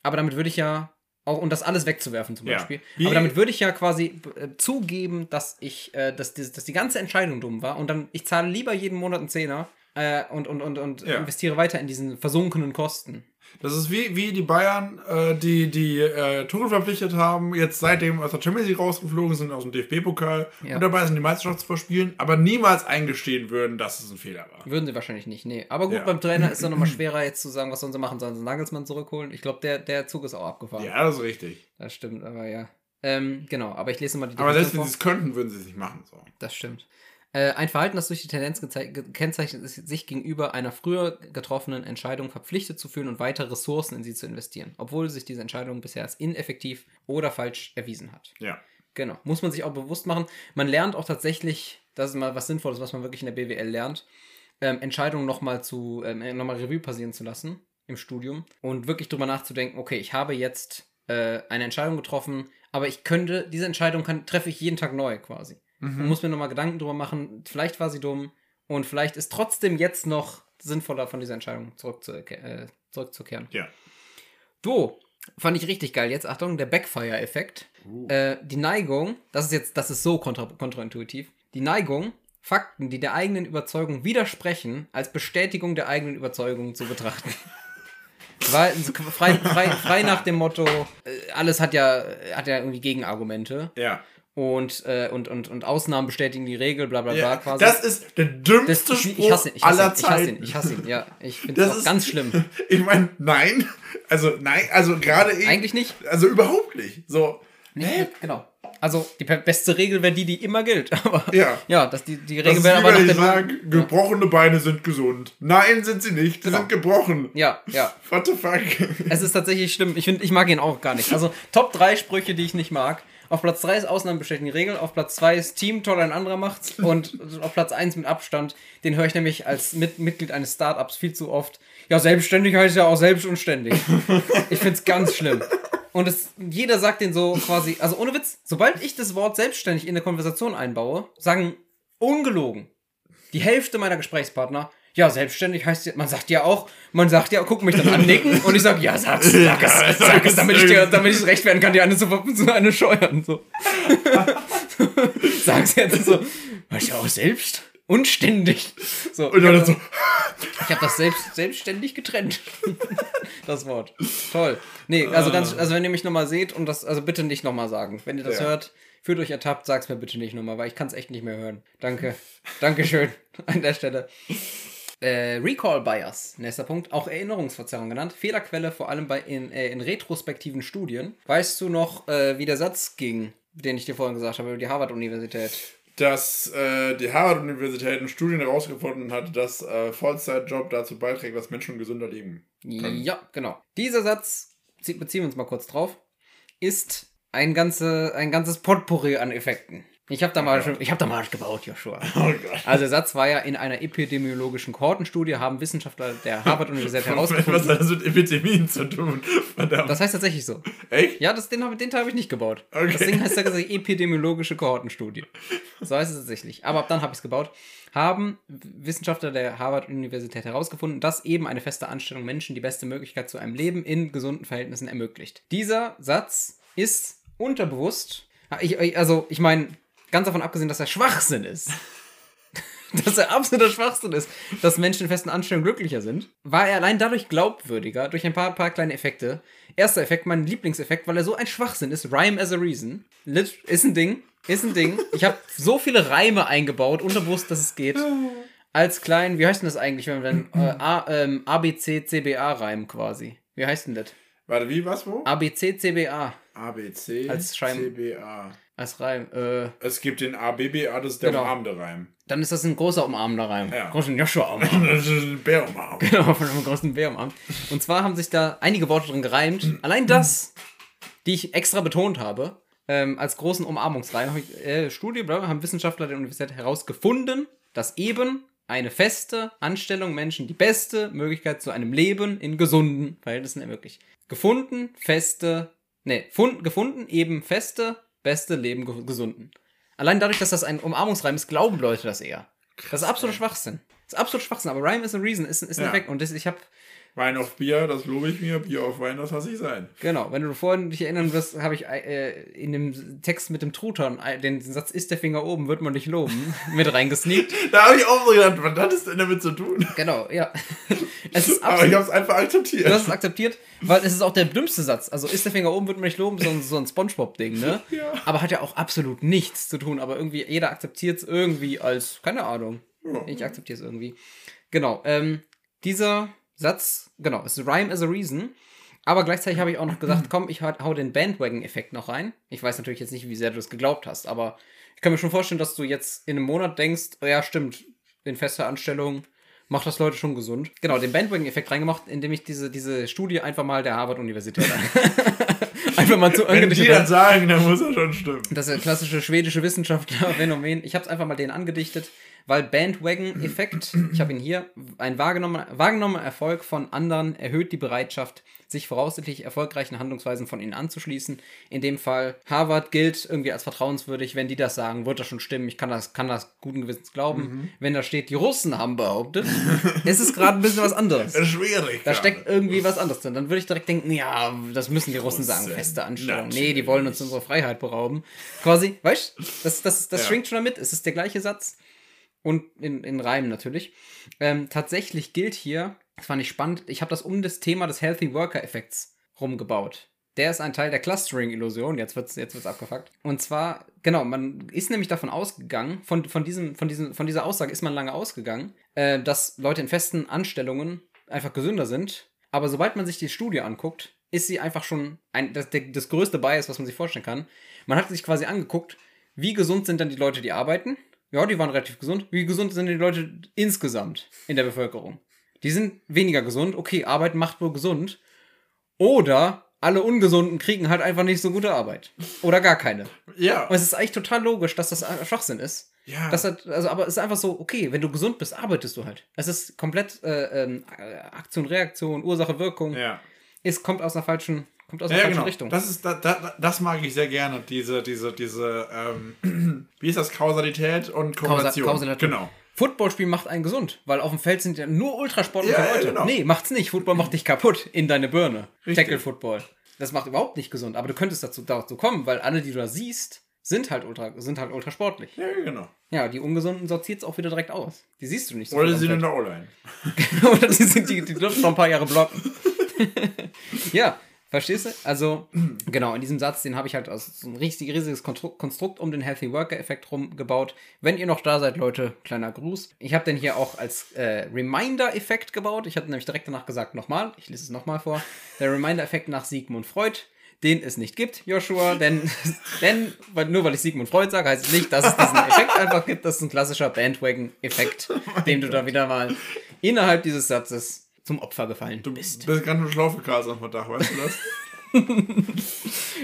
Aber damit würde ich ja auch, und das alles wegzuwerfen zum Ja. Beispiel. Wie- Aber damit würde ich ja quasi äh, zugeben, dass ich, äh, dass, die, dass die ganze Entscheidung dumm war und dann, ich zahle lieber jeden Monat einen Zehner äh, und, und, und, und Ja. investiere weiter in diesen versunkenen Kosten. Das ist wie, wie die Bayern, äh, die die äh, Tuchel verpflichtet haben, jetzt seitdem aus der Champions League rausgeflogen sind, aus dem DFB-Pokal Ja. und dabei sind, die Meisterschaft zu verspielen, aber niemals eingestehen würden, dass es ein Fehler war. Würden sie wahrscheinlich nicht, nee. Aber gut, Ja. beim Trainer ist es dann nochmal schwerer, jetzt zu sagen, was sollen sie machen, sollen sie Nagelsmann zurückholen? Ich glaube, der, der Zug ist auch abgefahren. Ja, das ist richtig. Das stimmt, aber ja. Ähm, genau, aber ich lese mal die Aber selbst wenn sie es könnten, würden sie es nicht machen. So. Das stimmt. Äh, ein Verhalten, das durch die Tendenz gekennzeichnet ist, sich gegenüber einer früher getroffenen Entscheidung verpflichtet zu fühlen und weitere Ressourcen in sie zu investieren, obwohl sich diese Entscheidung bisher als ineffektiv oder falsch erwiesen hat. Ja. Genau. Muss man sich auch bewusst machen. Man lernt auch tatsächlich, das ist mal was Sinnvolles, was man wirklich in der BWL lernt, ähm, Entscheidungen nochmal zu, ähm, nochmal Revue passieren zu lassen im Studium und wirklich drüber nachzudenken, okay, ich habe jetzt äh, eine Entscheidung getroffen, aber ich könnte, diese Entscheidung kann, treffe ich jeden Tag neu quasi. Und muss mir nochmal Gedanken drüber machen, vielleicht war sie dumm und vielleicht ist trotzdem jetzt noch sinnvoller, von dieser Entscheidung zurückzuke äh, zurückzukehren. Ja. Du, fand ich richtig geil. Jetzt Achtung, der Backfire-Effekt. Äh, die Neigung, das ist jetzt, das ist so kontra kontraintuitiv. Die Neigung, Fakten, die der eigenen Überzeugung widersprechen, als Bestätigung der eigenen Überzeugung zu betrachten. Weil frei, frei, frei nach dem Motto, äh, alles hat ja, hat ja irgendwie Gegenargumente Ja. Und, äh, und, und, und Ausnahmen bestätigen die Regel, bla bla bla ja. quasi. Das ist der dümmste Das- Spruch ich hasse ihn, ich hasse aller ihn, ich hasse ihn, Zeiten. ich hasse ihn, ja. Ich finde Das das auch ist- ganz schlimm. Ich meine, nein. Also, nein, also gerade ich. Eigentlich nicht. Also überhaupt nicht. So. Nicht, genau. Also die beste Regel wäre die, die immer gilt. Aber Ja. ja, dass die, die Regel wäre aber nach ich der sage, gebrochene Beine sind gesund. Nein, sind sie nicht. Genau. sind gebrochen. Ja, ja. What the fuck? Es ist tatsächlich schlimm. Ich finde, ich mag ihn auch gar nicht. Also Top 3 Sprüche, die ich nicht mag. Auf Platz 3 ist Ausnahmen bestätigen die Regel, auf Platz 2 ist Team, toll, ein anderer macht's und auf Platz 1 mit Abstand, den höre ich nämlich als mit Mitglied eines Startups viel zu oft. Ja, selbstständig heißt ja auch selbst und ständig. Ich find's ganz schlimm. Und es, jeder sagt den so quasi, also ohne Witz, sobald ich das Wort selbstständig in eine Konversation einbaue, sagen ungelogen die Hälfte meiner Gesprächspartner, ja, selbstständig heißt ja, man sagt ja auch, man sagt ja, guck mich dann annicken und ich sag, ja, sag's, sag es, sag es, damit ich dir, damit ich recht werden kann, dir eine zu, zu eine scheuern, so. Sag's jetzt so, weißt du auch selbst? Und ständig. So, Und dann so, ich habe das selbst, selbstständig getrennt. das Wort. Toll. Nee, also ganz, also wenn ihr mich nochmal seht und das, also bitte nicht nochmal sagen. Wenn ihr das Ja. hört, fühlt euch ertappt, sag's mir bitte nicht nochmal, weil ich kann es echt nicht mehr hören. Danke. Dankeschön an der Stelle. Äh, Recall Bias, nächster Punkt, auch Erinnerungsverzerrung genannt. Fehlerquelle vor allem bei in, äh, in retrospektiven Studien. Weißt du noch, äh, wie der Satz ging, den ich dir vorhin gesagt habe, über die Harvard-Universität? dass äh, die Harvard-Universität in Studien herausgefunden hat, dass äh, Vollzeitjob dazu beiträgt, dass Menschen gesünder leben. Ja, genau. Dieser Satz, zie- beziehen wir uns mal kurz drauf, ist ein, ganze, ein ganzes Potpourri an Effekten. Ich habe da, mal schon- ich hab da mal gebaut, Joshua. Oh. Also der Satz war ja, in einer epidemiologischen Kohortenstudie haben Wissenschaftler der Harvard-Universität Was herausgefunden. hat das mit Epidemien zu tun? Verdammt. Das heißt tatsächlich so. Echt? Ja, das, den habe den Teil hab ich nicht gebaut. Okay. Das Ding heißt tatsächlich epidemiologische Kohortenstudie. So heißt es tatsächlich. Aber ab dann habe ich es gebaut. Haben Wissenschaftler der Harvard-Universität herausgefunden, dass eben eine feste Anstellung Menschen die beste Möglichkeit zu einem Leben in gesunden Verhältnissen ermöglicht. Dieser Satz ist unterbewusst. Ich, ich- also, ich meine, ganz davon abgesehen, dass er Schwachsinn ist. dass er absoluter Schwachsinn ist, dass Menschen in festen Anstellungen glücklicher sind, war er allein dadurch glaubwürdiger, durch ein paar, paar kleine Effekte. Erster Effekt, mein Lieblingseffekt, weil er so ein Schwachsinn ist. Rhyme as a Reason. Lit ist ein Ding. Ist ein Ding. Ich habe so viele Reime eingebaut, unterbewusst, dass es geht. Als klein, wie heißt denn das eigentlich, wenn man äh, A, ähm, ABC, CBA Reim quasi? Wie heißt denn das? Warte, wie, was, wo? ABC, CBA A, B, C, Als Schreim- C, B, A. als Reim. Äh, Es gibt den A, B, B, A, das ist der Genau. umarmende Reim. dann ist das ein großer umarmender Reim. Ja. Großen Joshua umarm. Das ist ein Bär umarmt. Genau, von einem großen Bär am Arm. Und zwar haben sich da einige Worte drin gereimt. Allein das, die ich extra betont habe, ähm, als großen Umarmungsreim, habe ich, äh, Studie, haben Wissenschaftler der Universität herausgefunden, dass eben eine feste Anstellung Menschen die beste Möglichkeit zu einem Leben in gesunden Verhältnissen ermöglicht. Gefunden, feste, ne, fund, gefunden, eben feste, beste Leben ge gesunden. Allein dadurch, dass das ein Umarmungsreim ist, glauben Leute das eher. das ist absolut Schwachsinn. Das ist absolut Schwachsinn, aber Rhyme is a Reason, ist, ist ein Ja. Effekt. Und das, ich habe Wein auf Bier, das lobe ich mir. Bier auf Wein, das hasse ich sein. Genau, wenn du vorhin dich erinnern wirst, habe ich äh, in dem Text mit dem Truthahn äh, den Satz ist der Finger oben, wird man dich loben, mit reingesneakt. Da habe ich auch so gedacht, was hat das denn damit zu tun? Genau, ja. Es ist Aber ich absolut. habe es einfach akzeptiert. Du hast es akzeptiert, weil es ist auch der dümmste Satz. Also ist der Finger oben, wird man dich loben, so ein, so ein Spongebob-Ding, ne? Ja. Aber hat ja auch absolut nichts zu tun. Aber irgendwie, jeder akzeptiert es irgendwie als, keine Ahnung. Ja. Ich akzeptiere es irgendwie. Genau, ähm, dieser Satz, genau, es ist Rhyme as a Reason. Aber gleichzeitig habe ich auch noch gesagt, komm, ich hau den Bandwagon-Effekt noch rein. Ich weiß natürlich jetzt nicht, wie sehr du das geglaubt hast, aber ich kann mir schon vorstellen, dass du jetzt in einem Monat denkst, oh ja, stimmt, in fester Anstellung macht das Leute schon gesund. Genau, den Bandwagon-Effekt reingemacht, indem ich diese, diese Studie einfach mal der Harvard-Universität einfach mal zu Wenn die angedichtet das sagen, dann muss er schon stimmen. Das klassische schwedische Wissenschaftler-Phänomen. Ich habe es einfach mal denen angedichtet, weil Bandwagon-Effekt, ich habe ihn hier, ein wahrgenommener, wahrgenommener Erfolg von anderen erhöht die Bereitschaft, sich voraussichtlich erfolgreichen Handlungsweisen von ihnen anzuschließen. In dem Fall, Harvard gilt irgendwie als vertrauenswürdig. Wenn die das sagen, wird das schon stimmen. Ich kann das, kann das guten Gewissens glauben. Wenn da steht, die Russen haben behauptet, ist es gerade ein bisschen was anderes. Schwierig. Da steckt irgendwie was anderes drin. Dann würde ich direkt denken, ja, das müssen die Russen sagen, Russen, feste Anstellung. Nee, natürlich. die wollen uns unsere Freiheit berauben. Quasi, weißt du, das, das, das Ja. schwingt schon damit. Es ist der gleiche Satz. Und in, in Reimen natürlich. Ähm, tatsächlich gilt hier, das fand ich spannend, ich habe das um das Thema des Healthy Worker-Effekts rumgebaut. Der ist ein Teil der Clustering-Illusion. Jetzt wird's, jetzt wird's abgefuckt. Und zwar, genau, man ist nämlich davon ausgegangen, von, von, diesem, von, diesem, von dieser Aussage ist man lange ausgegangen, äh, dass Leute in festen Anstellungen einfach gesünder sind. Aber sobald man sich die Studie anguckt, ist sie einfach schon ein, das, das größte Bias, was man sich vorstellen kann. Man hat sich quasi angeguckt, wie gesund sind dann die Leute, die arbeiten. Ja, die waren relativ gesund. Wie gesund sind die Leute insgesamt in der Bevölkerung? Die sind weniger gesund. Okay, Arbeit macht wohl gesund. Oder alle Ungesunden kriegen halt einfach nicht so gute Arbeit. Oder gar keine. Ja. Und es ist eigentlich total logisch, dass das Schwachsinn ist. Ja. Das hat, also, aber es ist einfach so, okay, wenn du gesund bist, arbeitest du halt. Es ist komplett äh, ähm, Aktion, Reaktion, Ursache, Wirkung. ja. Es kommt aus einer falschen, kommt aus einer Ja, genau. Richtung. Das ist da, da, das mag ich sehr gerne. Diese, diese, diese, ähm, wie ist das? Kausalität und Korrelation. Kausalität. Genau. Footballspiel macht einen gesund, weil auf dem Feld sind ja nur ultrasportliche Ja, Leute. genau. Nee, macht's nicht. Football macht dich kaputt in deine Birne. Richtig. Tackle Football. Das macht überhaupt nicht gesund, aber du könntest dazu, dazu kommen, weil alle, die du da siehst, sind halt ultra, sind halt ultrasportlich. Ja, genau. Ja, die Ungesunden sortiert's auch wieder direkt aus. Die siehst du nicht so. Oder sie sind in der O-Line. Oder die sind die, die dürfen noch ein paar Jahre blocken. ja, verstehst du? Also, genau, in diesem Satz, den habe ich halt aus so ein richtig riesiges Konstru- Konstrukt um den Healthy Worker-Effekt rumgebaut. Wenn ihr noch da seid, Leute, kleiner Gruß. Ich habe den hier auch als äh, Reminder-Effekt gebaut. Ich hatte nämlich direkt danach gesagt, nochmal, ich lese es nochmal vor. Der Reminder-Effekt nach Sigmund Freud. Den es nicht gibt, Joshua, denn, denn weil, nur weil ich Sigmund Freud sage, heißt es nicht, dass es diesen Effekt einfach gibt. Das ist ein klassischer Bandwagon-Effekt, dem du da wieder mal innerhalb dieses Satzes zum Opfer gefallen Du bist. bist gerade nur Schlaufgekasert am Dach, weißt du das?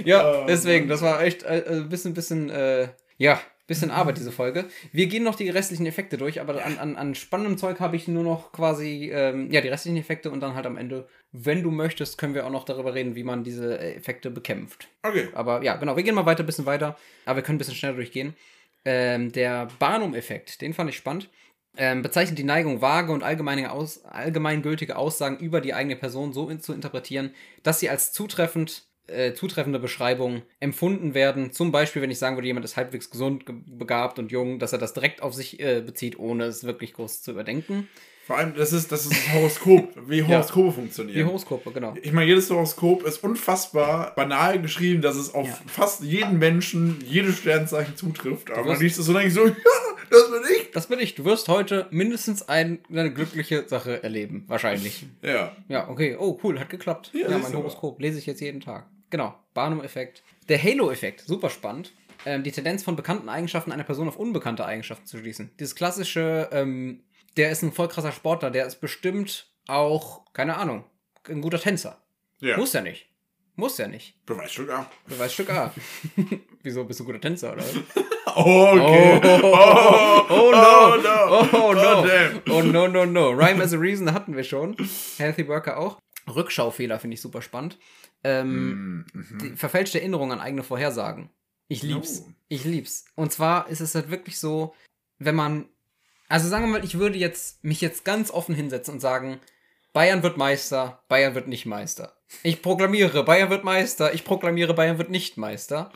Ja, Oh, deswegen, das war echt äh, ein bisschen, bisschen, äh, ja, bisschen Arbeit, diese Folge. Wir gehen noch die restlichen Effekte durch, aber an, an, an spannendem Zeug habe ich nur noch quasi, ähm, ja, die restlichen Effekte und dann halt am Ende, wenn du möchtest, können wir auch noch darüber reden, wie man diese äh, Effekte bekämpft. Okay. Aber ja, genau, wir gehen mal weiter, ein bisschen weiter, aber wir können ein bisschen schneller durchgehen. Ähm, der Barnum-Effekt, den fand ich spannend. Ähm, bezeichnet die Neigung, vage und allgemeine Aus allgemeingültige Aussagen über die eigene Person so in zu interpretieren, dass sie als zutreffend, äh, zutreffende Beschreibung empfunden werden. Zum Beispiel, wenn ich sagen würde, jemand ist halbwegs gesund, ge- begabt und jung, dass er das direkt auf sich äh, bezieht, ohne es wirklich groß zu überdenken. Vor allem, das ist, das ist ein Horoskop, wie Horoskope funktionieren. Die Horoskope, genau. Ich meine, jedes Horoskop ist unfassbar banal geschrieben, dass es auf Ja. fast jeden Menschen, jedes Sternzeichen zutrifft. Aber man liest es so und denkt so, ja, das bin ich. Das bin ich. Du wirst heute mindestens ein, eine glückliche Sache erleben. Wahrscheinlich. Ja. Ja, okay. Oh, cool, hat geklappt. Ja, Ja, mein Horoskop lese ich jetzt jeden Tag. Genau, Barnum-Effekt. Der Halo-Effekt, super spannend. Ähm, die Tendenz von bekannten Eigenschaften einer Person auf unbekannte Eigenschaften zu schließen. Dieses klassische, ähm, der ist ein voll krasser Sportler, der ist bestimmt auch, keine Ahnung, ein guter Tänzer. Ja. Muss ja nicht. Muss ja nicht. Beweisstück A. Beweisstück A. Wieso bist du ein guter Tänzer, oder? Okay. Oh, oh, no. no. Oh no. damn. Oh no, no, no. Rhyme as a Reason hatten wir schon. Healthy Worker auch. Rückschaufehler finde ich super spannend. Ähm, Mhm. die verfälschte Erinnerung an eigene Vorhersagen. Ich lieb's. Oh. Ich lieb's. Und zwar ist es halt wirklich so, wenn man. Also sagen wir mal, ich würde jetzt mich jetzt ganz offen hinsetzen und sagen, Bayern wird Meister, Bayern wird nicht Meister. Ich proklamiere, Bayern wird Meister, ich proklamiere, Bayern wird nicht Meister.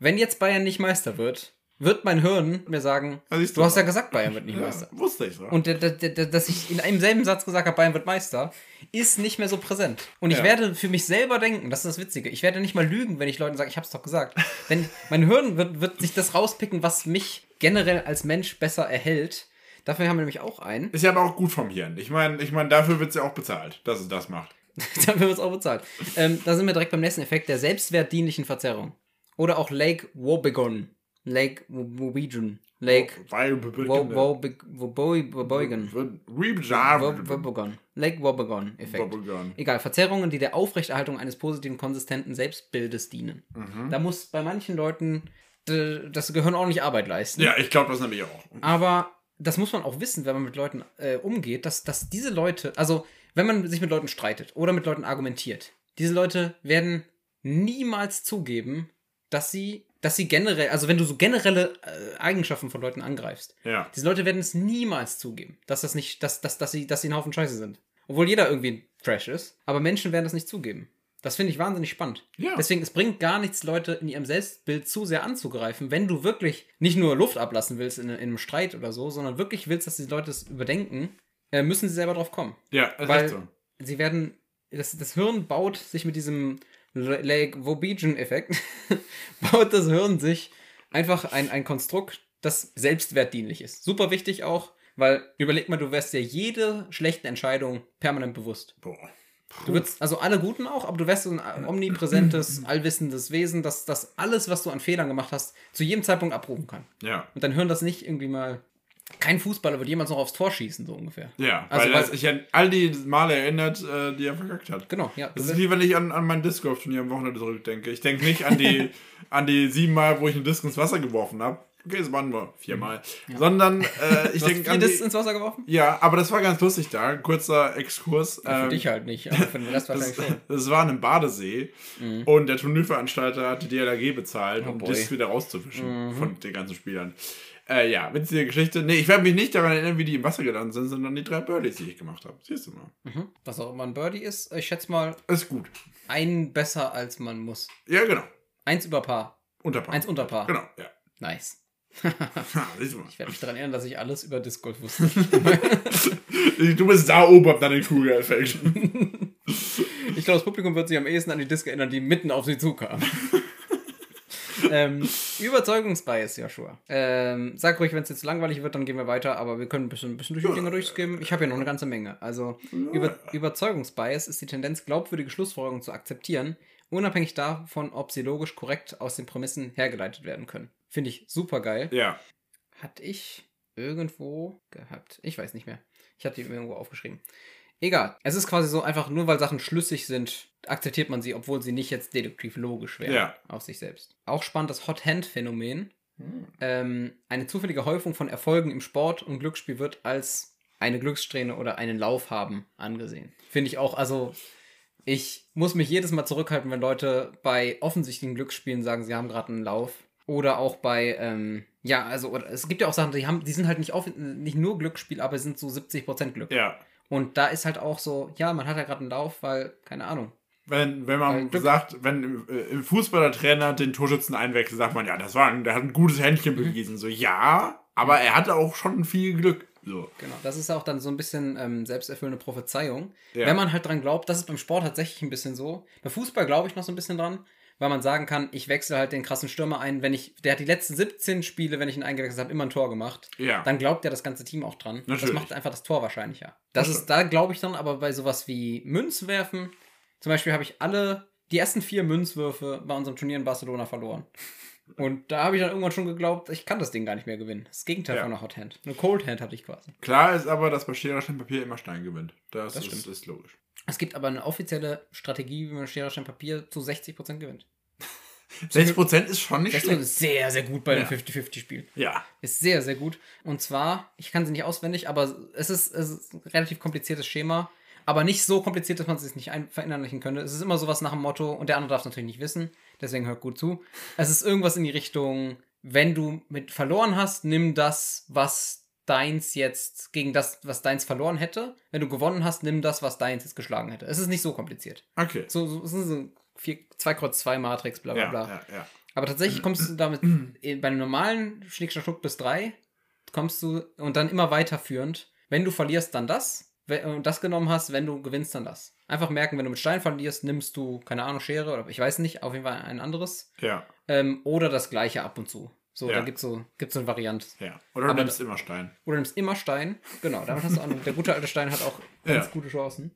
Wenn jetzt Bayern nicht Meister wird, wird mein Hirn mir sagen, siehst du hast ja gesagt, Bayern wird nicht Ja, Meister. wusste ich so. Und dass ich in einem selben Satz gesagt habe, Bayern wird Meister, ist nicht mehr so präsent. Und ich Ja. werde für mich selber denken, das ist das Witzige, ich werde nicht mal lügen, wenn ich Leuten sage, ich hab's doch gesagt. Denn mein Hirn wird, wird sich das rauspicken, was mich generell als Mensch besser erhält. Dafür haben wir nämlich auch einen. ist ja aber auch gut vom Hirn. Ich meine, ich mein, dafür wird es ja auch bezahlt, dass es das macht. Dafür wird es auch bezahlt. Ähm, da sind wir direkt beim nächsten Effekt, der selbstwertdienlichen Verzerrung. Oder auch Lake Wobegon. Lake Wobegon. Lake Wobegon. Wobegon. Lake Wobegon-Effekt. Wobegon. Egal, Verzerrungen, die der Aufrechterhaltung eines positiven, konsistenten Selbstbildes dienen. Da muss bei manchen Leuten das Gehirn ordentlich Arbeit leisten. Ja, ich glaube das nämlich auch. Aber das muss man auch wissen, wenn man mit Leuten äh, umgeht, dass, dass diese Leute, also wenn man sich mit Leuten streitet oder mit Leuten argumentiert, diese Leute werden niemals zugeben, dass sie, dass sie generell, also wenn du so generelle äh, Eigenschaften von Leuten angreifst, Ja. diese Leute werden es niemals zugeben, dass das nicht, dass, dass, dass, sie, dass sie ein Haufen Scheiße sind. Obwohl jeder irgendwie ein Trash ist. Aber Menschen werden das nicht zugeben. Das finde ich wahnsinnig spannend. Ja. Deswegen, es bringt gar nichts, Leute in ihrem Selbstbild zu sehr anzugreifen, wenn du wirklich nicht nur Luft ablassen willst in, in einem Streit oder so, sondern wirklich willst, dass die Leute es überdenken, äh, müssen sie selber drauf kommen. Ja, ist Weil so. sie werden, das, das Hirn baut sich mit diesem Lake Wobegon-Effekt, baut das Hirn sich einfach ein, ein Konstrukt, das selbstwertdienlich ist. Super wichtig auch, weil überleg mal, du wärst dir jede schlechte Entscheidung permanent bewusst. Boah. Du würdest, also alle Guten auch, aber du wärst so ein omnipräsentes, allwissendes Wesen, das, das alles, was du an Fehlern gemacht hast, zu jedem Zeitpunkt abrufen kann. Ja. Und dann hören das nicht irgendwie mal. Kein Fußballer wird jemals noch aufs Tor schießen, so ungefähr. Ja, Also, weil weil- das sich an all die Male erinnert, äh, die er verkackt hat. Genau, ja. Das ist wie wenn ich an, an mein Disc Golf Turnier am Wochenende zurückdenke. Ich denke nicht an die, an die sieben Mal, wo ich einen Disc ins Wasser geworfen habe. Okay, es waren nur viermal. Sondern äh, ich denke vier an Discs die, ins Wasser geworfen? Ja, aber das war ganz lustig da. Kurzer Exkurs. Für Ähm, dich halt nicht, aber für den Rest wahrscheinlich das, schon. das war in einem Badesee und der Turnierveranstalter hat die DLRG bezahlt, um Oh boy. das wieder rauszufischen von den ganzen Spielern. Äh, ja, witzige Geschichte. Nee, ich werde mich nicht daran erinnern, wie die im Wasser gelandet sind, sondern die drei Birdies, die ich gemacht habe. Siehst du mal. Mhm. Was auch immer ein Birdie ist, ich schätze mal, Ist gut. ein besser als man muss. Ja, genau. Eins über Paar. Unterpaar. Eins unter Paar. Genau, ja. Nice. Ich werde mich daran erinnern, dass ich alles über Disc Golf wusste. Du bist da oben, ob deine Kugel fällt. Ich glaube, das Publikum wird sich am ehesten an die Disc erinnern, die mitten auf sie zukam. Ähm, Überzeugungsbias, Joshua. Ähm, sag ruhig, wenn es jetzt langweilig wird, dann gehen wir weiter, aber wir können ein bisschen, ein bisschen durch die Dinge durchskippen. Ich habe ja noch eine ganze Menge. Also, Über, Überzeugungsbias ist die Tendenz, glaubwürdige Schlussfolgerungen zu akzeptieren, unabhängig davon, ob sie logisch korrekt aus den Prämissen hergeleitet werden können. Finde ich super geil. Ja. Hatte ich irgendwo gehabt. Ich weiß nicht mehr. Ich hatte die irgendwo aufgeschrieben. Egal. Es ist quasi so einfach, nur weil Sachen schlüssig sind, akzeptiert man sie, obwohl sie nicht jetzt deduktiv logisch wären. Ja. Auf sich selbst. Auch spannend das Hot-Hand-Phänomen. Ähm, eine zufällige Häufung von Erfolgen im Sport und Glücksspiel wird als eine Glückssträhne oder einen Lauf haben angesehen. Finde ich auch, also ich muss mich jedes Mal zurückhalten, wenn Leute bei offensichtlichen Glücksspielen sagen, sie haben gerade einen Lauf. Oder auch bei, ähm, ja, also oder, es gibt ja auch Sachen, die haben, die sind halt nicht, auf, nicht nur Glücksspiel, aber sind so 70% Glück. Ja. Und da ist halt auch so, ja, man hat ja gerade einen Lauf, weil, keine Ahnung. Wenn, wenn Weil man Glück- sagt, wenn im, äh, im Fußball der Trainer den Torschützen einwechselt, sagt man, ja, das war ein, der hat ein gutes Händchen bewiesen. So, ja, aber er hatte auch schon viel Glück. So. Genau, das ist auch dann so ein bisschen ähm, selbsterfüllende Prophezeiung. Ja. Wenn man halt dran glaubt, das ist beim Sport tatsächlich ein bisschen so. Bei Fußball glaube ich noch so ein bisschen dran, weil man sagen kann, ich wechsle halt den krassen Stürmer ein, wenn ich, der hat die letzten 17 Spiele, wenn ich ihn eingewechselt habe, immer ein Tor gemacht. Ja. Dann glaubt ja das ganze Team auch dran. Das Natürlich. macht einfach das Tor wahrscheinlicher. Das Das ist, da glaube ich dann aber bei sowas wie Münzwerfen. Zum Beispiel habe ich alle, die ersten vier Münzwürfe bei unserem Turnier in Barcelona verloren. Und da habe ich dann irgendwann schon geglaubt, ich kann das Ding gar nicht mehr gewinnen. Das Gegenteil Ja. von einer Hot Hand. Eine Cold Hand hatte ich quasi. Klar ist aber, dass bei Schere, Stein, Papier immer Stein gewinnt. Das, Das ist, stimmt. ist logisch. Es gibt aber eine offizielle Strategie, wie man Schere, Stein, Papier zu 60% gewinnt. 60% ist schon nicht Das schlecht. ist sehr, sehr gut bei Ja. dem 50-50-Spiel. Ja. Ist sehr, sehr gut. Und zwar, ich kann sie nicht auswendig, aber es ist, es ist ein relativ kompliziertes Schema. Aber nicht so kompliziert, dass man es sich nicht verinnerlichen könnte. Es ist immer sowas nach dem Motto, und der andere darf es natürlich nicht wissen, deswegen hört gut zu. Es ist irgendwas in die Richtung, wenn du mit verloren hast, nimm das, was deins jetzt gegen das, was deins verloren hätte. Wenn du gewonnen hast, nimm das, was deins jetzt geschlagen hätte. Es ist nicht so kompliziert. Okay. So, so, es ist so 2 Kreuz 2 Matrix, bla bla Ja, bla. ja, ja. Aber tatsächlich kommst du damit in- bei einem normalen Schnick, Schnack, Schnuck bis 3 kommst du und dann immer weiterführend. Wenn du verlierst, dann das. Wenn- das genommen hast, wenn du gewinnst, dann das. Einfach merken, wenn du mit Stein verlierst, nimmst du, keine Ahnung, Schere oder ich weiß nicht, auf jeden Fall ein anderes. Ja, Ähm, oder das gleiche ab und zu. So, Ja. da gibt es so, gibt's so eine Variante. ja. Oder du Aber- nimmst immer Stein. Oder du nimmst immer Stein. Genau, damit hast du auch, der gute alte Stein hat auch ganz Ja. gute Chancen.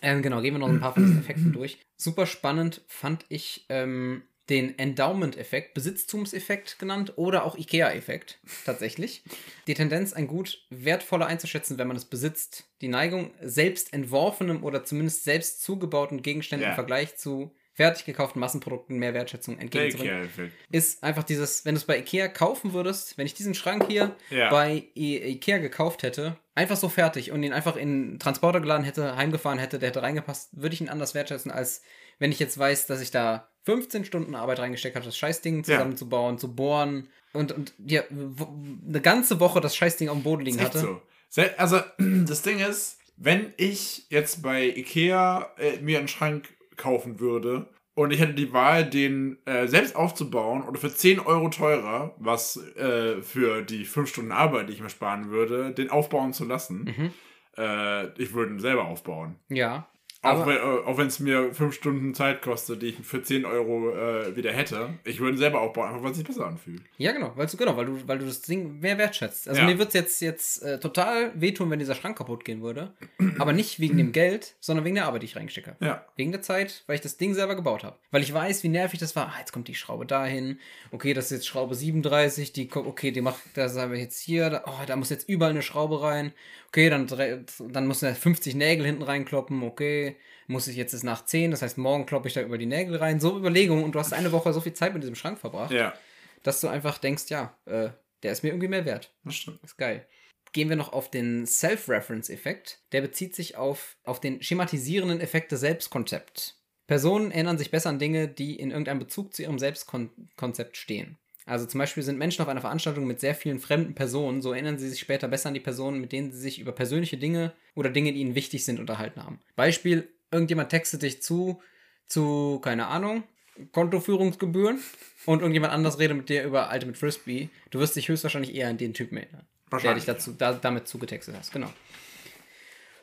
Ähm, genau, gehen wir noch ein paar von diesen Effekten durch. Super spannend fand ich ähm, den Endowment-Effekt, Besitztumseffekt genannt oder auch IKEA-Effekt tatsächlich. Die Tendenz, ein Gut wertvoller einzuschätzen, wenn man es besitzt. Die Neigung, selbst entworfenem oder zumindest selbst zugebauten Gegenständen Ja. im Vergleich zu fertig gekauften Massenprodukten mehr Wertschätzung entgegenzubringen ist einfach dieses, wenn du es bei Ikea kaufen würdest, wenn ich diesen Schrank hier Ja. bei I Ikea gekauft hätte, einfach so fertig und ihn einfach in Transporter geladen hätte, heimgefahren hätte, der hätte reingepasst, würde ich ihn anders wertschätzen, als wenn ich jetzt weiß, dass ich da 15 Stunden Arbeit reingesteckt habe, das Scheißding zusammenzubauen, zu bohren und, und ja, eine ganze Woche das Scheißding auf dem Boden liegen hatte. so. Also, das Ding ist, wenn ich jetzt bei Ikea äh, mir einen Schrank kaufen würde und ich hätte die Wahl, den äh, selbst aufzubauen oder für 10 Euro teurer, was äh, für die 5 Stunden Arbeit, die ich mir sparen würde, den aufbauen zu lassen, Mhm. äh, ich würde ihn selber aufbauen. Ja. Auch äh, auch wenn es mir fünf Stunden Zeit kostet, die ich für 10 Euro äh, wieder hätte. Ich würde ihn selber aufbauen, einfach weil es sich besser anfühlt. Ja, genau, weil du, genau, weil du, weil du das Ding mehr wertschätzt. Also Ja. mir würde es jetzt, jetzt äh, total wehtun, wenn dieser Schrank kaputt gehen würde. Aber nicht wegen dem Geld, sondern wegen der Arbeit, die ich reingestecke. Ja. Wegen der Zeit, weil ich das Ding selber gebaut habe. Weil ich weiß, wie nervig das war. Ah, jetzt kommt die Schraube dahin. Okay, das ist jetzt Schraube 37. Die, okay, die macht, das haben wir jetzt hier. Da, oh, da muss jetzt überall eine Schraube rein. Okay, dann, dann müssen da 50 Nägel hinten reinkloppen. Okay, muss ich jetzt nach 10. Das heißt, morgen kloppe ich da über die Nägel rein. So Überlegungen. Und du hast eine Woche so viel Zeit mit diesem Schrank verbracht Ja, dass du einfach denkst, ja, äh, der ist mir irgendwie mehr wert. das stimmt. Ist geil. Gehen wir noch auf den Self-Reference-Effekt. Der bezieht sich auf, auf den schematisierenden Effekt des Selbstkonzepts. Personen erinnern sich besser an Dinge, die in irgendeinem Bezug zu ihrem Selbstkonzept stehen. Also zum Beispiel sind Menschen auf einer Veranstaltung mit sehr vielen fremden Personen, so erinnern sie sich später besser an die Personen, mit denen sie sich über persönliche Dinge oder Dinge, die ihnen wichtig sind, unterhalten haben. Beispiel, irgendjemand textet dich zu, zu, keine Ahnung, Kontoführungsgebühren und irgendjemand anders redet mit dir über Ultimate Frisbee. Du wirst dich höchstwahrscheinlich eher an den Typen erinnern, der dich dazu, da, damit zugetextet hast. Genau.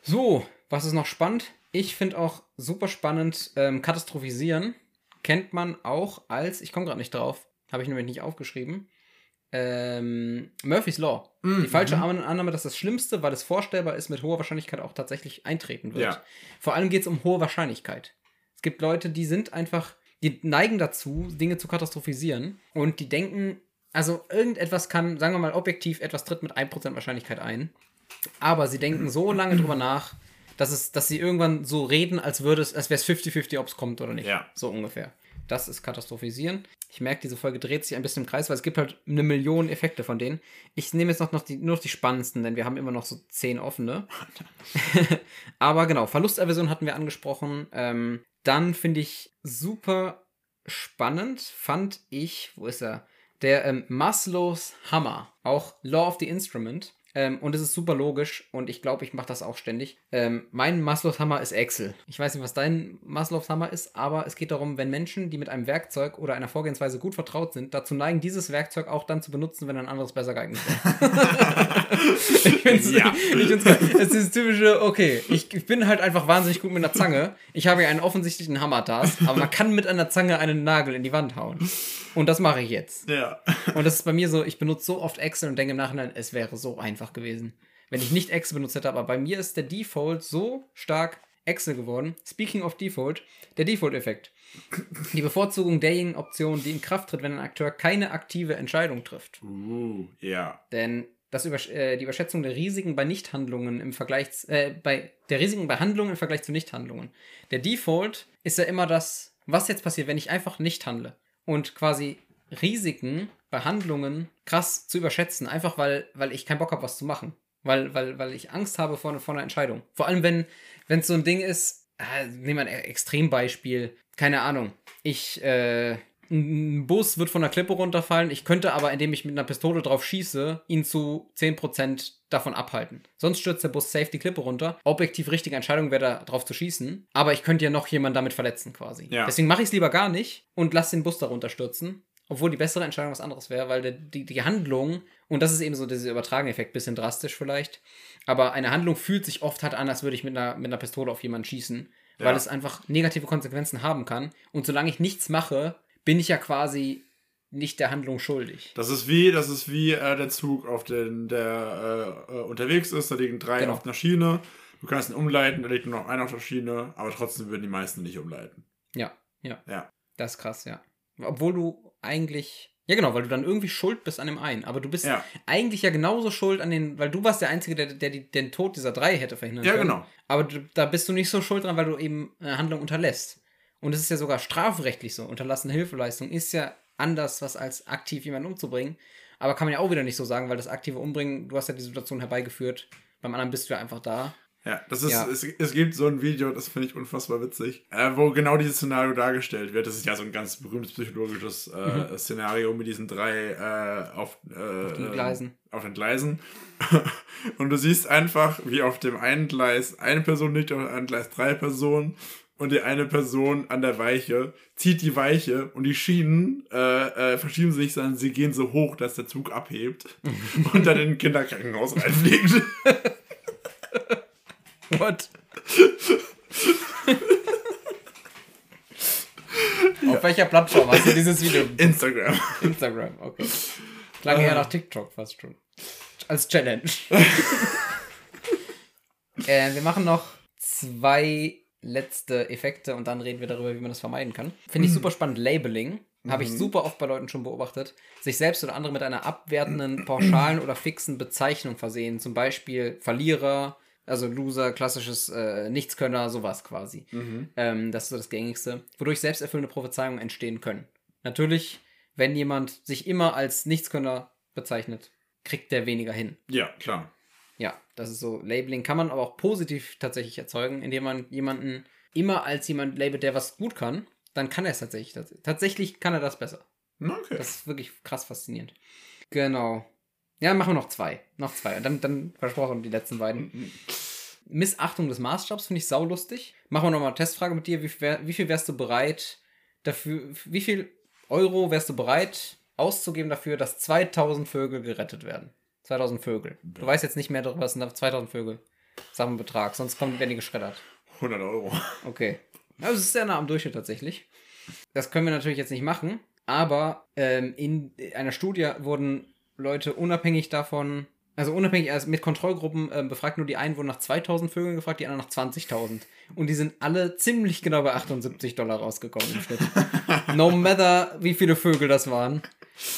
So, was ist noch spannend? Ich finde auch super spannend, ähm, katastrophisieren kennt man auch als, ich komme gerade nicht drauf, habe ich nämlich nicht aufgeschrieben, ähm, Murphy's Law. Mhm. Die falsche Anna- Annahme, dass das Schlimmste, weil es vorstellbar ist, mit hoher Wahrscheinlichkeit auch tatsächlich eintreten wird. Ja. Vor allem geht es um hohe Wahrscheinlichkeit. Es gibt Leute, die sind einfach, die neigen dazu, Dinge zu katastrophisieren und die denken, also irgendetwas kann, sagen wir mal objektiv, etwas tritt mit 1% Wahrscheinlichkeit ein. Aber sie denken so lange drüber nach, dass, es, dass sie irgendwann so reden, als würde es, als wäre es 50-50, ob es kommt oder nicht. Ja. So ungefähr. Das ist Katastrophisieren. Ich merke, diese Folge dreht sich ein bisschen im Kreis, weil es gibt halt eine Million Effekte von denen. Ich nehme jetzt noch, noch die, nur noch die spannendsten, denn wir haben immer noch so zehn offene. Aber genau, Verlusterversion hatten wir angesprochen. Ähm, dann finde ich super spannend, fand ich, wo ist er? Der ähm, Maslows Hammer, auch Law of the Instrument. Ähm, und es ist super logisch und ich glaube, ich mache das auch ständig. Ähm, mein Maslows Hammer ist Excel. Ich weiß nicht, was dein Maslows Hammer ist, aber es geht darum, wenn Menschen, die mit einem Werkzeug oder einer Vorgehensweise gut vertraut sind, dazu neigen, dieses Werkzeug auch dann zu benutzen, wenn ein anderes besser geeignet ist. ich finde Ja. find's geil. Es ist das typische, okay, ich, ich bin halt einfach wahnsinnig gut mit einer Zange. Ich habe ja einen offensichtlichen Hammer-Task, aber man kann mit einer Zange einen Nagel in die Wand hauen. Und das mache ich jetzt. Ja. Und das ist bei mir so, ich benutze so oft Excel und denke im Nachhinein, es wäre so einfach gewesen, wenn ich nicht Excel benutzt hätte. Aber bei mir ist der Default so stark Excel geworden. Speaking of Default, der Default-Effekt. Die Bevorzugung derjenigen Option, die in Kraft tritt, wenn ein Akteur keine aktive Entscheidung trifft. Uh, ja. Denn das Übersch äh, die Überschätzung der Risiken bei Nichthandlungen im Vergleich, äh, bei der Risiken bei Handlungen im Vergleich zu Nichthandlungen. Der Default ist ja immer das, was jetzt passiert, wenn ich einfach nicht handle. Und quasi Risiken bei Handlungen krass zu überschätzen, einfach weil, weil ich keinen Bock habe, was zu machen. Weil, weil, weil ich Angst habe vor, vor einer Entscheidung. Vor allem, wenn es so ein Ding ist, äh, nehmen wir ein Extrembeispiel, keine Ahnung. Ich, äh, ein Bus wird von der Klippe runterfallen. Ich könnte aber, indem ich mit einer Pistole drauf schieße, ihn zu 10% davon abhalten. Sonst stürzt der Bus safe die Klippe runter. Objektiv richtige Entscheidung wäre da drauf zu schießen. Aber ich könnte ja noch jemanden damit verletzen quasi. Ja. Deswegen mache ich es lieber gar nicht und lasse den Bus darunter stürzen. Obwohl die bessere Entscheidung was anderes wäre, weil die, die Handlung, und das ist eben so dieser Übertragen-Effekt, bisschen drastisch vielleicht, aber eine Handlung fühlt sich oft halt an, als würde ich mit einer, mit einer Pistole auf jemanden schießen, weil Ja. es einfach negative Konsequenzen haben kann. Und solange ich nichts mache, bin ich ja quasi nicht der Handlung schuldig. Das ist wie, das ist wie äh, der Zug, auf den der äh, äh, unterwegs ist. Da liegen drei Genau. auf einer Schiene. Du kannst ihn umleiten, da liegt nur noch einer auf der Schiene, aber trotzdem würden die meisten nicht umleiten. Ja, ja. Ja. Das ist krass, ja. Obwohl du eigentlich. Ja, genau, weil du dann irgendwie schuld bist an dem einen. Aber du bist Ja. eigentlich ja genauso schuld an den, weil du warst der Einzige, der, der die, den Tod dieser drei hätte verhindern Ja, können. genau. Aber du, da bist du nicht so schuld dran, weil du eben eine Handlung unterlässt. Und es ist ja sogar strafrechtlich so. Unterlassene Hilfeleistung ist ja anders, was als aktiv jemanden umzubringen. Aber kann man ja auch wieder nicht so sagen, weil das aktive Umbringen, du hast ja die Situation herbeigeführt. Beim anderen bist du ja einfach da. Ja, das ist, Ja. Es, es gibt so ein Video, das finde ich unfassbar witzig, äh, wo genau dieses Szenario dargestellt wird. Das ist ja so ein ganz berühmtes psychologisches äh, Szenario mit diesen drei äh, auf, äh, den Gleisen. auf den Gleisen. und du siehst einfach, wie auf dem einen Gleis eine Person liegt, auf dem anderen Gleis drei Personen. Und die eine Person an der Weiche zieht die Weiche und die Schienen äh, äh, verschieben sich, sondern sie gehen so hoch, dass der Zug abhebt und dann in ein Kinderkrankenhaus reinfliegt. What? Auf welcher Plattform hast du dieses Video? Instagram. Instagram, okay. Klang eher nach TikTok fast schon. Als Challenge. äh, wir machen noch zwei letzte Effekte und dann reden wir darüber, wie man das vermeiden kann. Finde ich super spannend. Labeling. Habe ich super oft bei Leuten schon beobachtet. Sich selbst oder andere mit einer abwertenden, pauschalen oder fixen Bezeichnung versehen. Zum Beispiel Verlierer, also Loser, klassisches äh, Nichtskönner, sowas quasi. Ähm, das ist so das Gängigste. Wodurch selbsterfüllende Prophezeiungen entstehen können. Natürlich, wenn jemand sich immer als Nichtskönner bezeichnet, kriegt der weniger hin. Ja, klar. Ja, das ist so. Labeling kann man aber auch positiv tatsächlich erzeugen, indem man jemanden immer als jemand labelt, der was gut kann. Dann kann er es tatsächlich. tats- Tatsächlich kann er das besser. Okay. Das ist wirklich krass faszinierend. Genau. Ja, machen wir noch zwei. Noch zwei. Und dann, dann versprochen die letzten beiden. Missachtung des Maßstabs finde ich saulustig. Machen wir nochmal eine Testfrage mit dir. Wie, viel wär- wie viel wärst du bereit dafür, wie viel Euro wärst du bereit auszugeben dafür, dass 2000 Vögel gerettet werden? 2000 Vögel. Du weißt jetzt nicht mehr darüber, es sind 2000 Vögel. Sag einen Betrag, sonst kommen, werden die geschreddert. 100 Euro. Okay. Also es ist sehr nah am Durchschnitt tatsächlich. Das können wir natürlich jetzt nicht machen, aber ähm, in einer Studie wurden Leute unabhängig davon, also unabhängig als mit Kontrollgruppen ähm, befragt, nur die einen wurden nach 2000 Vögeln gefragt, die anderen nach 20.000. Und die sind alle ziemlich genau bei 78 Dollar rausgekommen im Schnitt. no matter, wie viele Vögel das waren.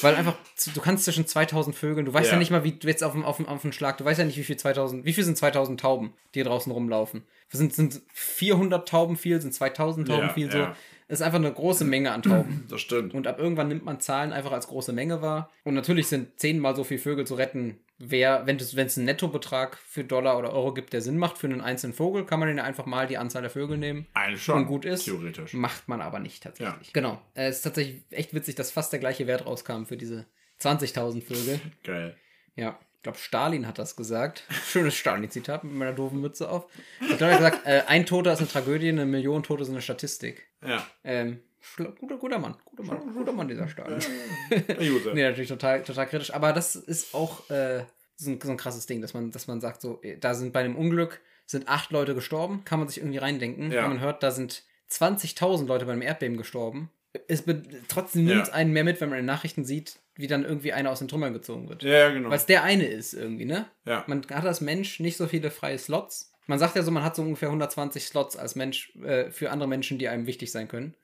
Weil einfach, du kannst zwischen 2000 Vögeln, du weißt ja, Ja. nicht mal, wie du jetzt auf dem, auf, dem, auf dem Schlag, du weißt ja nicht, wie viel 2000, wie viel sind 2000 Tauben, die hier draußen rumlaufen. Sind, sind 400 Tauben viel, sind 2000 Tauben Ja, viel, so. ja. Das ist einfach eine große Menge an Tauben. Das stimmt. Und ab irgendwann nimmt man Zahlen einfach als große Menge wahr. Und natürlich sind zehnmal so viele Vögel zu retten. Wer, wenn es einen Nettobetrag für Dollar oder Euro gibt, der Sinn macht für einen einzelnen Vogel, kann man den einfach mal die Anzahl der Vögel nehmen. Eigentlich schon. und gut ist. Theoretisch. Macht man aber nicht tatsächlich. Ja. Genau. Äh, Es ist tatsächlich echt witzig, dass fast der gleiche Wert rauskam für diese 20.000 Vögel. Geil. Ja, ich glaube, Stalin hat das gesagt. Schönes Stalin-Zitat mit meiner doofen Mütze auf. Ich glaube, er hat gesagt, äh, ein Toter ist eine Tragödie, eine Million Tote sind eine Statistik. Ja. Ähm, guter, guter Mann, guter Mann, guter Mann, dieser User. Nee, natürlich total, total kritisch. Aber das ist auch äh, so, ein, so ein krasses Ding, dass man, dass man sagt, so, da sind bei einem Unglück sind acht Leute gestorben, kann man sich irgendwie reindenken. Ja. Wenn man hört, da sind 20.000 Leute bei einem Erdbeben gestorben. Es trotzdem nimmt Ja. einen mehr mit, wenn man in den Nachrichten sieht, wie dann irgendwie einer aus den Trümmern gezogen wird. Ja, genau. Weil es der eine ist irgendwie, ne? Ja. Man hat als Mensch nicht so viele freie Slots. Man sagt ja so, man hat so ungefähr 120 Slots als Mensch äh, für andere Menschen, die einem wichtig sein können.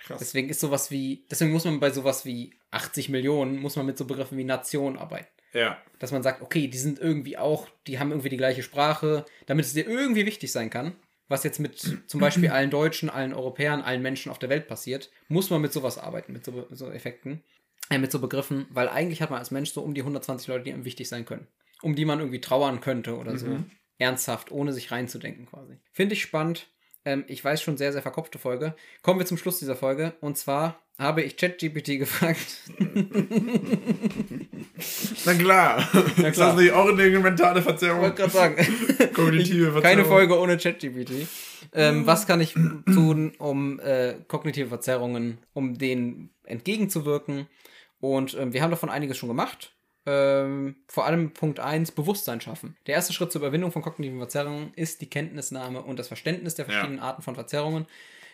Krass. Deswegen ist sowas wie, deswegen muss man bei sowas wie 80 Millionen, muss man mit so Begriffen wie Nation arbeiten. Ja. Dass man sagt, okay, die sind irgendwie auch, die haben irgendwie die gleiche Sprache, damit es dir irgendwie wichtig sein kann. Was jetzt mit zum Beispiel allen Deutschen, allen Europäern, allen Menschen auf der Welt passiert, muss man mit sowas arbeiten, mit so, so Effekten, äh, mit so Begriffen, weil eigentlich hat man als Mensch so um die 120 Leute, die einem wichtig sein können. Um die man irgendwie trauern könnte oder so. Ernsthaft, ohne sich reinzudenken quasi. Finde ich spannend. Ähm, ich weiß schon, sehr, sehr verkopfte Folge. Kommen wir zum Schluss dieser Folge. Und zwar habe ich ChatGPT gefragt, Na klar. Na Ist klar. das nicht auch eine mentale Ich Verzerrung? wollte gerade sagen. Kognitive Verzerrung? Keine Folge ohne ChatGPT. Ähm, was kann ich tun, um äh, kognitive Verzerrungen, um denen entgegenzuwirken? Und ähm, wir haben davon einiges schon gemacht. Ähm, vor allem Punkt 1, Bewusstsein schaffen. Der erste Schritt zur Überwindung von kognitiven Verzerrungen ist die Kenntnisnahme und das Verständnis der verschiedenen Arten von Verzerrungen.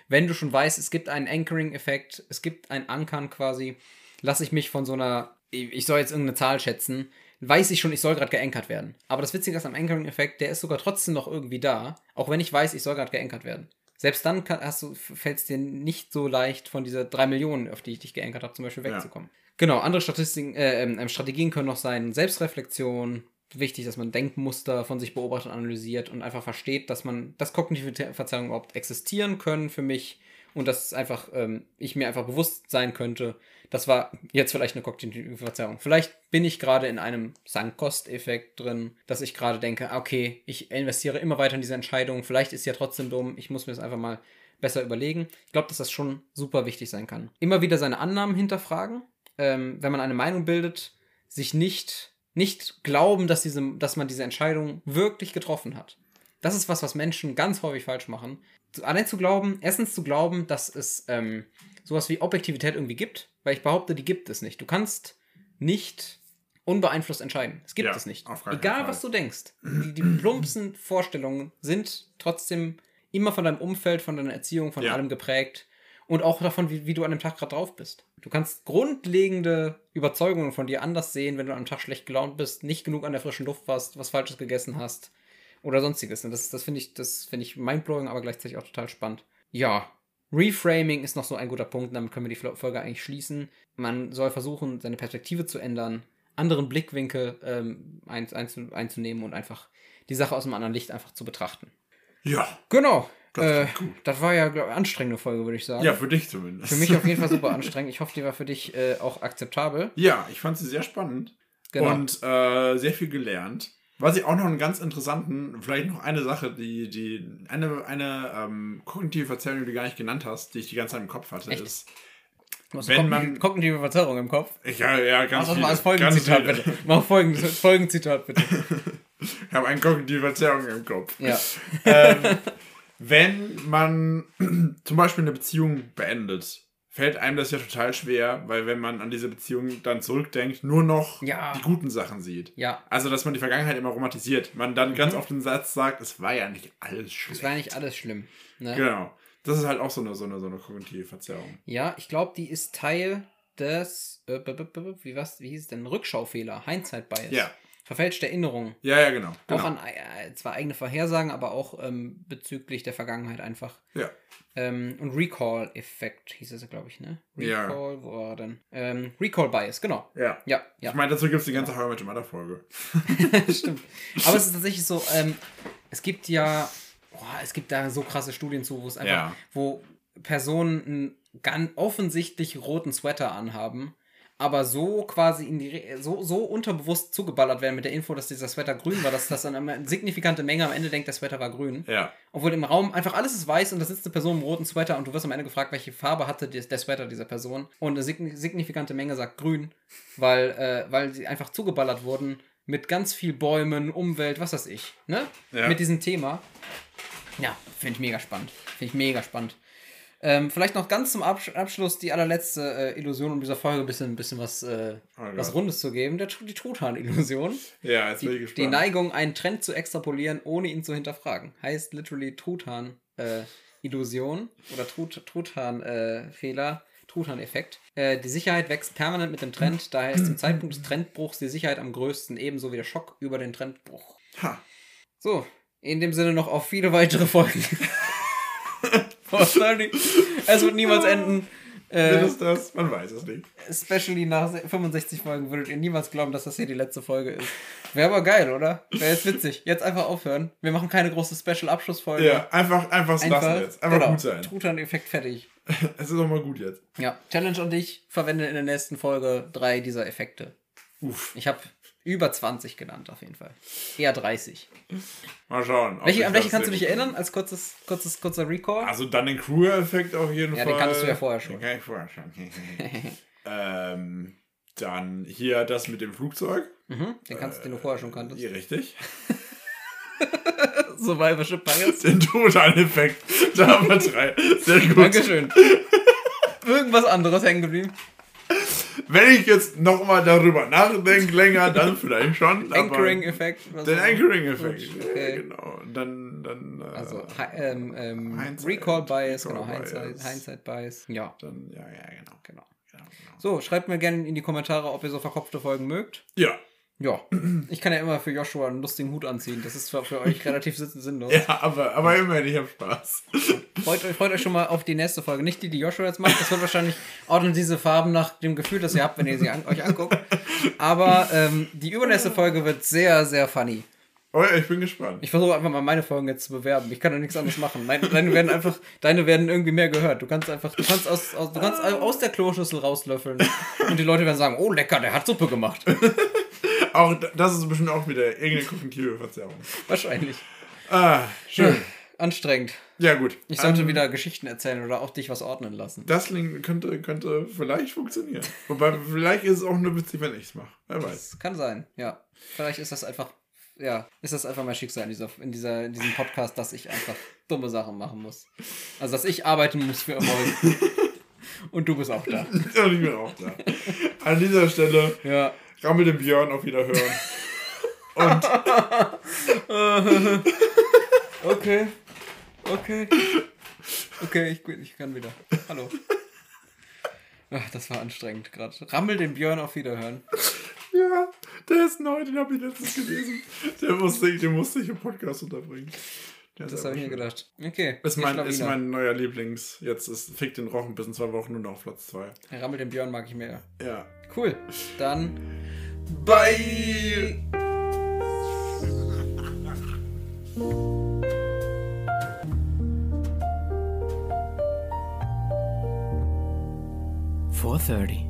Wenn du schon weißt, es gibt einen Anchoring-Effekt, es gibt ein Ankern quasi, lasse ich mich von so einer, ich soll jetzt irgendeine Zahl schätzen, weiß ich schon, ich soll gerade geankert werden. Aber das Witzige ist am Anchoring-Effekt, der ist sogar trotzdem noch irgendwie da, auch wenn ich weiß, ich soll gerade geankert werden. Selbst dann fällt es dir nicht so leicht, von dieser 3 Millionen, auf die ich dich geankert habe, zum Beispiel Ja. Genau, andere Statistiken, äh, ähm, Strategien können noch sein Selbstreflexion, wichtig, dass man Denkmuster von sich beobachtet analysiert und einfach versteht, dass man, dass kognitive Verzerrungen überhaupt existieren können für mich und dass einfach ähm, ich mir einfach bewusst sein könnte, das war jetzt vielleicht eine kognitive Verzerrung. Vielleicht bin ich gerade in einem Sank-Kost-Effekt drin, dass ich gerade denke, ah, okay, ich investiere immer weiter in diese Entscheidung, vielleicht ist sie ja trotzdem dumm, ich muss mir das einfach mal besser überlegen. Ich glaube, dass das schon super wichtig sein kann. Immer wieder seine Annahmen hinterfragen, ähm, wenn man eine Meinung bildet, sich nicht, nicht glauben, dass, diese, dass man diese Entscheidung wirklich getroffen hat. Das ist was, was Menschen ganz häufig falsch machen. Allein zu glauben, erstens zu glauben, dass es ähm, sowas wie Objektivität irgendwie gibt, weil ich behaupte, die gibt es nicht. Du kannst nicht unbeeinflusst entscheiden. Es gibt Ja, es nicht. Egal, was du denkst. Die, die plumpsten Vorstellungen sind trotzdem immer von deinem Umfeld, von deiner Erziehung, von Ja. allem geprägt. Und auch davon, wie, wie du an dem Tag gerade drauf bist. Du kannst grundlegende Überzeugungen von dir anders sehen, wenn du an einem Tag schlecht gelaunt bist, nicht genug an der frischen Luft warst, was Falsches gegessen hast oder sonstiges. Und das, das finde ich, das finde ich mindblowing, aber gleichzeitig auch total spannend. Ja. Reframing ist noch so ein guter Punkt, damit können wir die Folge eigentlich schließen. Man soll versuchen, seine Perspektive zu ändern, anderen Blickwinkel ähm, ein, einzu, einzunehmen und einfach die Sache aus einem anderen Licht einfach zu betrachten. Ja. Genau. Das äh, das war ja glaub, ich, anstrengende Folge, würde ich sagen. Ja, für dich zumindest. Für mich auf jeden Fall super anstrengend. Ich hoffe, die war für dich äh, auch akzeptabel. Ja, ich fand sie sehr spannend. Genau. Und äh, sehr viel gelernt. Was ich auch noch einen ganz interessanten, vielleicht noch eine Sache, die, die, eine, eine ähm, kognitive Verzerrung, die du gar nicht genannt hast, die ich die ganze Zeit im Kopf hatte, Echt? ist. Wenn man- kognitive Verzerrung im Kopf. Ja, ja, ganz Mach das mal als Folgenzitat, bitte. Mach Folgen, Folgenzitat, bitte. Ich habe eine kognitive Verzerrung im Kopf. Ja. ähm, wenn man zum Beispiel eine Beziehung beendet, fällt einem das ja total schwer, weil wenn man an diese Beziehung dann zurückdenkt, nur noch Ja. die guten Sachen sieht. Ja. Also, dass man die Vergangenheit immer romantisiert. Man dann ganz oft den Satz sagt, es war ja nicht alles schlecht. Das war ja nicht alles schlimm. Ne? Genau. Das ist halt auch so eine, so eine, so eine kognitive Verzerrung. Ja, ich glaube, die ist Teil des, äh, wie, was, wie hieß es denn, Rückschaufehler, Hindsight-Bias. Ja. Verfälschte Erinnerung. Ja, ja, genau. genau. Auch an äh, zwar eigene Vorhersagen, aber auch ähm, bezüglich der Vergangenheit einfach. ja. Ähm, und Recall-Effekt hieß es, glaube ich, ne? Ja. Recall, wo war er denn? Ähm, Recall-Bias, genau. Ja. Ja, ja. Ich meine, dazu gibt es die ganze How I Met Your Mother Folge. Stimmt. Aber es ist tatsächlich so, ähm, es gibt ja, boah, es gibt da so krasse Studien zu, wo es einfach, Ja. wo Personen einen ganz offensichtlich roten Sweater anhaben, aber so quasi in die, so, so unterbewusst zugeballert werden mit der Info, dass dieser Sweater grün war, dass das dann eine signifikante Menge am Ende denkt, der Sweater war grün. Ja. Obwohl im Raum einfach alles ist weiß und da sitzt eine Person im roten Sweater und du wirst am Ende gefragt, welche Farbe hatte der Sweater dieser Person. Und eine signi- signifikante Menge sagt grün, weil, äh, weil sie einfach zugeballert wurden mit ganz viel Bäumen, Umwelt, was weiß ich, ne? Ja. Mit diesem Thema. Ja, finde ich mega spannend. Finde ich mega spannend. Ähm, vielleicht noch ganz zum Absch Abschluss die allerletzte äh, Illusion, um dieser Folge ein bisschen, ein bisschen was, äh, Oh was Rundes zu geben. Der, die Truthahn-Illusion. Ja, jetzt bin ich Die, gespannt. die Neigung, einen Trend zu extrapolieren, ohne ihn zu hinterfragen. Heißt literally Truthahn-Illusion oder Trut Truthahn-Fehler, Truthahn-Effekt. Äh, die Sicherheit wächst permanent mit dem Trend, daher ist zum Zeitpunkt des Trendbruchs die Sicherheit am größten, ebenso wie der Schock über den Trendbruch. Ha. So, in dem Sinne noch auf viele weitere Folgen. Es wird niemals enden. Äh, es das? Man weiß es nicht. especially nach 65 Folgen würdet ihr niemals glauben, dass das hier die letzte Folge ist. Wäre aber geil, oder? Wäre jetzt witzig. Jetzt einfach aufhören. Wir machen keine große Special-Abschlussfolge. Ja, einfach, einfach, lassen jetzt. Einfach genau, gut sein. Truthahn-Effekt fertig. Es ist auch mal gut jetzt. Ja, Challenge an dich. Verwende in der nächsten Folge drei dieser Effekte. Uff. Ich habe über 20 genannt, auf jeden Fall. Eher 30. Mal schauen. Welche, an welche kannst du dich erinnern? Als kurzes, kurzes, kurzer Recall? Also dann den Kruger-Effekt auf jeden Ja, Fall. den kanntest du ja vorher schon. Den kann ich vorher schon. ähm, dann hier das mit dem Flugzeug. Mhm, den kannst du, den du vorher schon kanntest. Hier richtig. Survivorship Bias. Den Total-Effekt. Da haben wir drei. Sehr gut. Dankeschön. Irgendwas anderes hängen geblieben. Wenn ich jetzt nochmal darüber nachdenke länger, dann vielleicht schon. Anchoring-Effekt. Den Anchoring-Effekt. Okay. Ja, genau. Dann, dann äh, Also ähm, ähm, Hindsight- Recall genau, Hindsight, Bias. Hindsight Bias. Ja, dann, ja, ja, genau. genau, genau. So, schreibt mir gerne in die Kommentare, ob ihr so verkopfte Folgen mögt. Ja. Ja, ich kann ja immer für Joshua einen lustigen Hut anziehen. Das ist zwar für euch relativ sin- sinnlos. Ja, aber, aber immerhin, ich habe Spaß. Freut, euch, freut euch schon mal auf die nächste Folge. Nicht die, die Joshua jetzt macht. Das wird wahrscheinlich ordnen diese Farben nach dem Gefühl, das ihr habt, wenn ihr sie an, euch anguckt. Aber ähm, die übernächste Folge wird sehr, sehr funny. Oh ja, ich bin gespannt. Ich versuche einfach mal meine Folgen jetzt zu bewerben. Ich kann ja nichts anderes machen. Meine, deine werden einfach, deine werden irgendwie mehr gehört. Du kannst einfach, du kannst aus, aus, du kannst aus der Kloschüssel rauslöffeln. Und die Leute werden sagen, oh lecker, der hat Suppe gemacht. Auch das ist bestimmt auch wieder irgendeine kognitive Verzerrung. Wahrscheinlich. Ah, schön. Anstrengend. Ja, gut. Ich sollte Ähm, wieder Geschichten erzählen oder auch dich was ordnen lassen. Das könnte, könnte vielleicht funktionieren. Wobei, vielleicht ist es auch nur witzig, wenn ich es mache. Wer weiß. Das kann sein, ja. Vielleicht ist das einfach, ja, ist das einfach mein Schicksal in, dieser, in, dieser, in diesem Podcast, dass ich einfach dumme Sachen machen muss. Also, dass ich arbeiten muss für Erfolg. Und du bist auch da. Und ich bin auch da. An dieser Stelle Ja. Rammel den Björn auf Wiederhören. Und Okay. Okay. Okay, ich, ich kann wieder. Hallo. Ach, das war anstrengend gerade. Rammel den Björn auf Wiederhören. Ja, der ist neu, den habe ich letztens gelesen. Der musste, ich, den musste ich im Podcast unterbringen. Das habe ich mir gedacht. Okay. Ist mein, ist mein neuer Lieblings. Jetzt ist Fick den Rochen bis in zwei Wochen nur noch auf Platz zwei. Rammel den Björn mag ich mehr. Ja. Cool. Dann Bye! Four thirty.